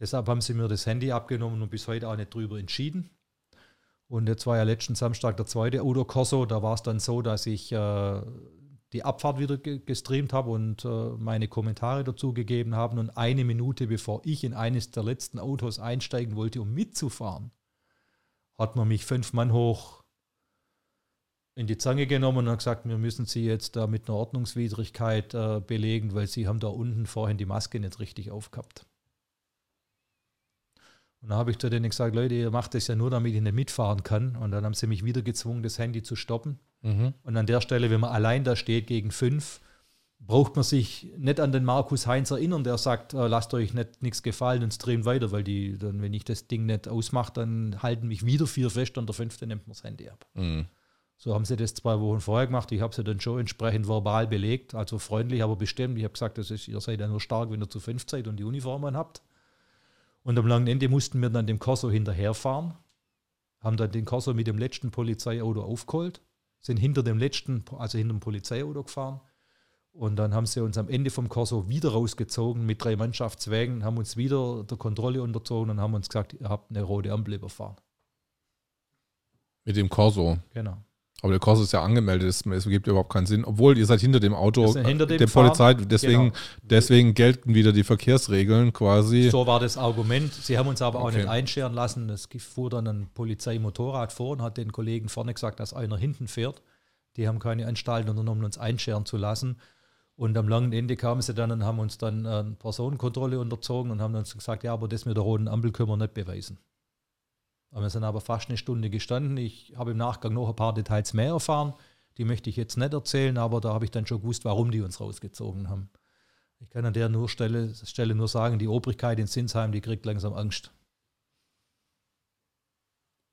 Deshalb haben sie mir das Handy abgenommen und bis heute auch nicht drüber entschieden. Und jetzt war ja letzten Samstag der zweite Autokorso. Da war es dann so, dass ich äh, die Abfahrt wieder gestreamt habe und äh, meine Kommentare dazu gegeben habe. Und eine Minute bevor ich in eines der letzten Autos einsteigen wollte, um mitzufahren, hat man mich fünf Mann hoch in die Zange genommen und gesagt, wir müssen Sie jetzt da mit einer Ordnungswidrigkeit äh, belegen, weil Sie haben da unten vorhin die Maske nicht richtig aufgehabt. Und dann habe ich zu denen gesagt, Leute, ihr macht das ja nur, damit ich nicht mitfahren kann. Und dann haben sie mich wieder gezwungen, das Handy zu stoppen. Mhm. Und an der Stelle, wenn man allein da steht gegen fünf, braucht man sich nicht an den Markus Heinz erinnern, der sagt, äh, lasst euch nicht nichts gefallen und streamt weiter, weil die, dann, wenn ich das Ding nicht ausmache, dann halten mich wieder vier fest und der fünfte nimmt mir das Handy ab. Mhm. So haben sie das zwei Wochen vorher gemacht. Ich habe sie dann schon entsprechend verbal belegt, also freundlich, aber bestimmt. Ich habe gesagt, das ist, ihr seid ja nur stark, wenn ihr zu fünf seid und die Uniformen habt. Und am langen Ende mussten wir dann dem Corso hinterherfahren, haben dann den Corso mit dem letzten Polizeiauto aufgeholt sind hinter dem letzten, also hinter dem Polizeiauto gefahren. Und dann haben sie uns am Ende vom Corso wieder rausgezogen mit drei Mannschaftswägen, haben uns wieder der Kontrolle unterzogen und haben uns gesagt, ihr habt eine rote Ampel überfahren. Mit dem Corso? Genau. Aber der Corso ist ja angemeldet, es, es gibt überhaupt keinen Sinn. Obwohl ihr seid hinter dem Auto hinter dem der Fahren. Polizei, deswegen, Genau. deswegen gelten wieder die Verkehrsregeln quasi. So war das Argument. Sie haben uns aber auch Okay. nicht einscheren lassen. Es fuhr dann ein Polizeimotorrad vor und hat den Kollegen vorne gesagt, dass einer hinten fährt. Die haben keine Anstalten unternommen, uns einscheren zu lassen. Und am langen Ende kamen sie dann und haben uns dann äh, eine Personenkontrolle unterzogen und haben uns gesagt, ja, aber das mit der roten Ampel können wir nicht beweisen. Wir sind aber fast eine Stunde gestanden. Ich habe im Nachgang noch ein paar Details mehr erfahren. Die möchte ich jetzt nicht erzählen, aber da habe ich dann schon gewusst, warum die uns rausgezogen haben. Ich kann an der nur Stelle, Stelle nur sagen, die Obrigkeit in Sinsheim, die kriegt langsam Angst.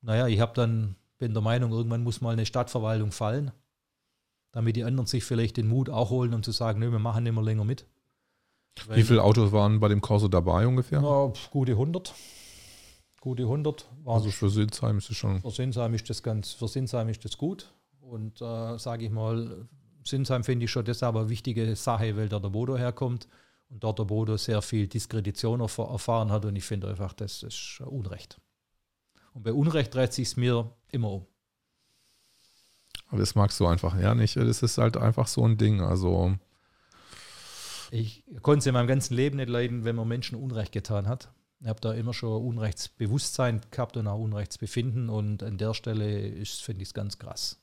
Naja, ich habe dann, bin der Meinung, irgendwann muss mal eine Stadtverwaltung fallen, damit die anderen sich vielleicht den Mut auch holen, um zu sagen, nö, wir machen nicht mehr länger mit. Wie viele Autos waren bei dem Corso dabei ungefähr? Na, gute 100. Gute 100. Waren Also für Sinsheim ist es schon. für Sinsheim ist das ganz, für Sinsheim ist das gut. Und äh, sage ich mal, Sinsheim finde ich schon deshalb eine wichtige Sache, weil da der Bodo herkommt und dort der Bodo sehr viel Diskredition erf- erfahren hat. Und ich finde einfach, das ist Unrecht. Und bei Unrecht dreht sich es mir immer um. Aber das magst du einfach ja nicht. Das ist halt einfach so ein Ding. Also Ich konnte es in meinem ganzen Leben nicht leiden, wenn man Menschen Unrecht getan hat. Ich habe da immer schon Unrechtsbewusstsein gehabt und auch Unrechtsbefinden und an der Stelle finde ich es ganz krass.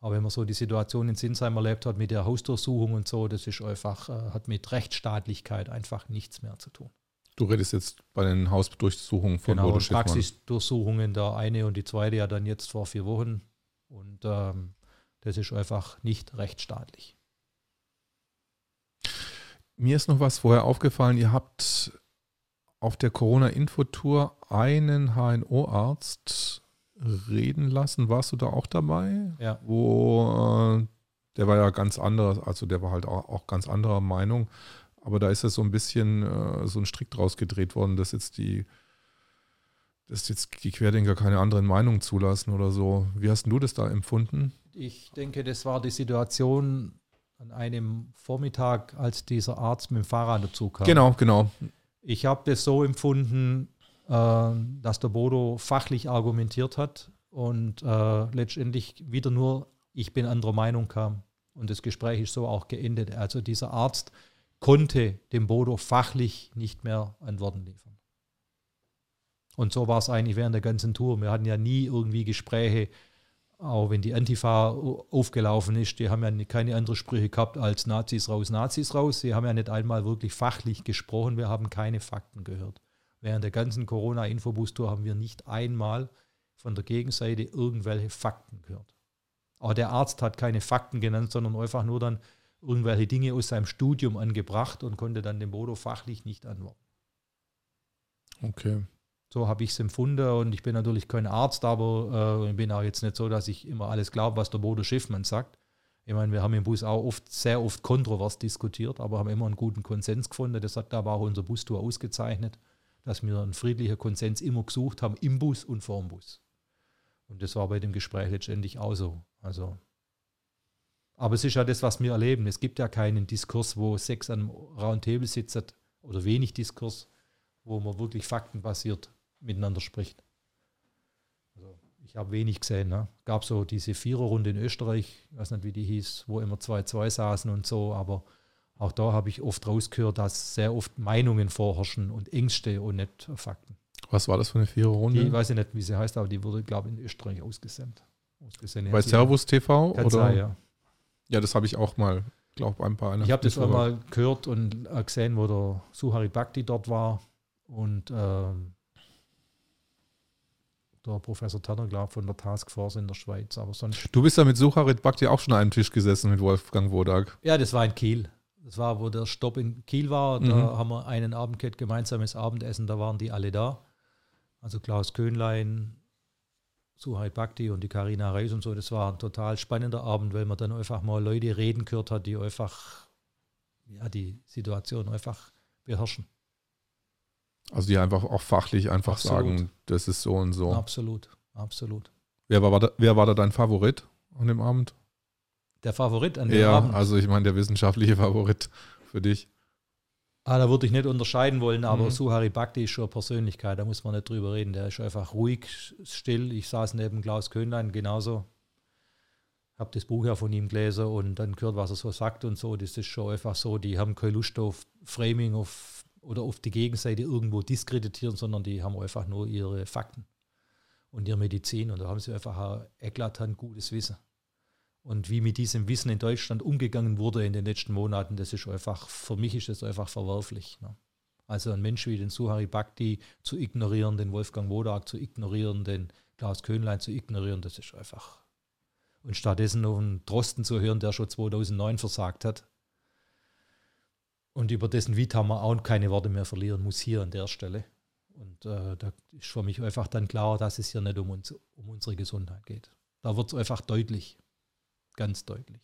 Aber wenn man so die Situation in Sinsheim erlebt hat mit der Hausdurchsuchung und so, das ist einfach, äh, hat mit Rechtsstaatlichkeit einfach nichts mehr zu tun. du redest jetzt bei den Hausdurchsuchungen von genau, Bodo Schiffmann. Praxisdurchsuchungen, der eine und die zweite ja dann jetzt vor vier Wochen. Und ähm, das ist einfach nicht rechtsstaatlich. Mir ist noch was vorher aufgefallen. Ihr habt auf der Corona-Infotour einen HNO-Arzt reden lassen. Warst du da auch dabei? Ja. Wo äh, der war ja ganz anderes, also der war halt auch, auch ganz anderer Meinung. Aber da ist ja so ein bisschen äh, so ein Strick draus gedreht worden, dass jetzt die, dass jetzt die Querdenker keine anderen Meinungen zulassen oder so. Wie hast du das da empfunden? Ich denke, das war die Situation an einem Vormittag, als dieser Arzt mit dem Fahrrad dazu kam. Genau, genau. Ich habe das so empfunden, äh, dass der Bodo fachlich argumentiert hat und äh, letztendlich wieder nur, ich bin anderer Meinung kam. Und das Gespräch ist so auch geendet. Also dieser Arzt konnte dem Bodo fachlich nicht mehr Antworten liefern. Und so war es eigentlich während der ganzen Tour. Wir hatten ja nie irgendwie Gespräche, auch wenn die Antifa aufgelaufen ist, die haben ja keine andere Sprüche gehabt als Nazis raus, Nazis raus. Sie haben ja nicht einmal wirklich fachlich gesprochen, wir haben keine Fakten gehört. Während der ganzen Corona-Infobus-Tour haben wir nicht einmal von der Gegenseite irgendwelche Fakten gehört. Aber der Arzt hat keine Fakten genannt, sondern einfach nur dann irgendwelche Dinge aus seinem Studium angebracht und konnte dann dem Bodo fachlich nicht antworten. Okay. So habe ich es empfunden und ich bin natürlich kein Arzt, aber äh, ich bin auch jetzt nicht so, dass ich immer alles glaube, was der Bodo Schiffmann sagt. Ich meine, wir haben im Bus auch oft, sehr oft kontrovers diskutiert, aber haben immer einen guten Konsens gefunden. Das hat aber auch unser Bustour ausgezeichnet, dass wir einen friedlichen Konsens immer gesucht haben, im Bus und vor dem Bus. Und das war bei dem Gespräch letztendlich auch so. Also, aber es ist ja das, was wir erleben. Es gibt ja keinen Diskurs, wo sechs an einem Roundtable sitzen oder wenig Diskurs, wo man wirklich faktenbasiert miteinander spricht. Also ich habe wenig gesehen. Ne? gab so diese Viererrunde in Österreich, ich weiß nicht, wie die hieß, wo immer 2-2 saßen und so, aber auch da habe ich oft rausgehört, dass sehr oft Meinungen vorherrschen und Ängste und nicht Fakten. Was war das für eine Die, Viererrunde? weiß ich nicht, wie sie heißt, aber die wurde, glaube ich, in Österreich ausgesendet. ausgesendet. Bei Servus TV? Kann oder? sein, ja. Ja, das habe ich auch mal, glaube ein paar. Ich habe das auch mal gehört und äh, gesehen, wo der Suhari Bhakti dort war und ähm, der Professor Tanner, glaube von der Taskforce in der Schweiz. Aber sonst. Du bist ja mit Sucharit Bhakti auch schon an einem Tisch gesessen mit Wolfgang Wodak. Ja, das war in Kiel. Das war, wo der Stopp in Kiel war. Da Mhm. haben wir einen Abend gehabt, gemeinsames Abendessen, da waren die alle da. Also Klaus Köhnlein, Suhai Bhakti und die Karina Reis und so. Das war ein total spannender Abend, weil man dann einfach mal Leute reden gehört hat, die einfach ja, die Situation einfach beherrschen. Also die einfach auch fachlich einfach Absolut. sagen, das ist so und so. Absolut, absolut. Wer war, da, wer war da dein Favorit an dem Abend? Der Favorit an dem Ja, Abend. also ich meine der wissenschaftliche Favorit für dich. Ah, da würde ich nicht unterscheiden wollen, aber Mhm. Suhari Bhakti ist schon eine Persönlichkeit, da muss man nicht drüber reden. Der ist einfach ruhig, still. Ich saß neben Klaus Köhnlein genauso. habe das Buch ja von ihm gelesen und dann gehört, was er so sagt und so. Das ist schon einfach so, die haben keine Lust auf Framing auf, oder auf die Gegenseite irgendwo diskreditieren, sondern die haben einfach nur ihre Fakten und ihre Medizin und da haben sie einfach ein eklatant gutes Wissen. Und wie mit diesem Wissen in Deutschland umgegangen wurde in den letzten Monaten, das ist einfach, für mich ist das einfach verwerflich. Ne? Also ein Mensch wie den Suhari Bhakti zu ignorieren, den Wolfgang Wodak zu ignorieren, den Klaus Köhnlein zu ignorieren, das ist einfach. Und stattdessen noch einen Drosten zu hören, der schon 2009 versagt hat. Und über dessen Vita man auch keine Worte mehr verlieren muss hier an der Stelle. Und äh, da ist für mich einfach dann klar, dass es hier nicht um, uns, um unsere Gesundheit geht. Da wird es einfach deutlich, ganz deutlich.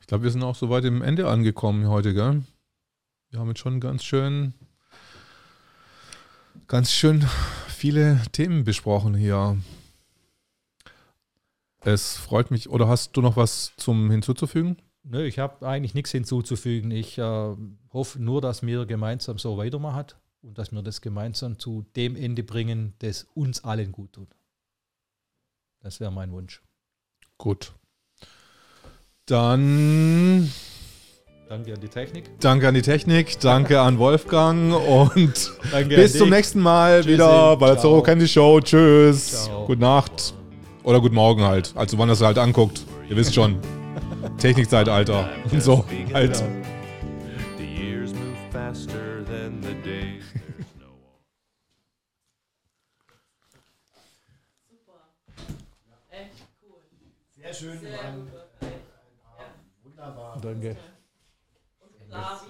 Ich glaube, wir sind auch so weit im Ende angekommen heute, gell? Wir haben jetzt schon ganz schön, ganz schön viele Themen besprochen hier. Es freut mich. Oder hast du noch was zum hinzuzufügen? Nö, ich habe eigentlich nichts hinzuzufügen. Ich äh, hoffe nur, dass wir gemeinsam so weitermachen und dass wir das gemeinsam zu dem Ende bringen, das uns allen gut tut. Das wäre mein Wunsch. Gut. Dann Danke an die Technik. Danke an die Technik, danke an Wolfgang und bis zum nächsten Mal Tschüssi. wieder bei der Zorro Candy Show. Tschüss. Ciao. Gute Nacht. Oder guten Morgen halt. Also wann das halt anguckt. Ihr wisst schon. Technikzeitalter. Und so halt. Sehr schön. Sehr Wunderbar. Danke. da wieder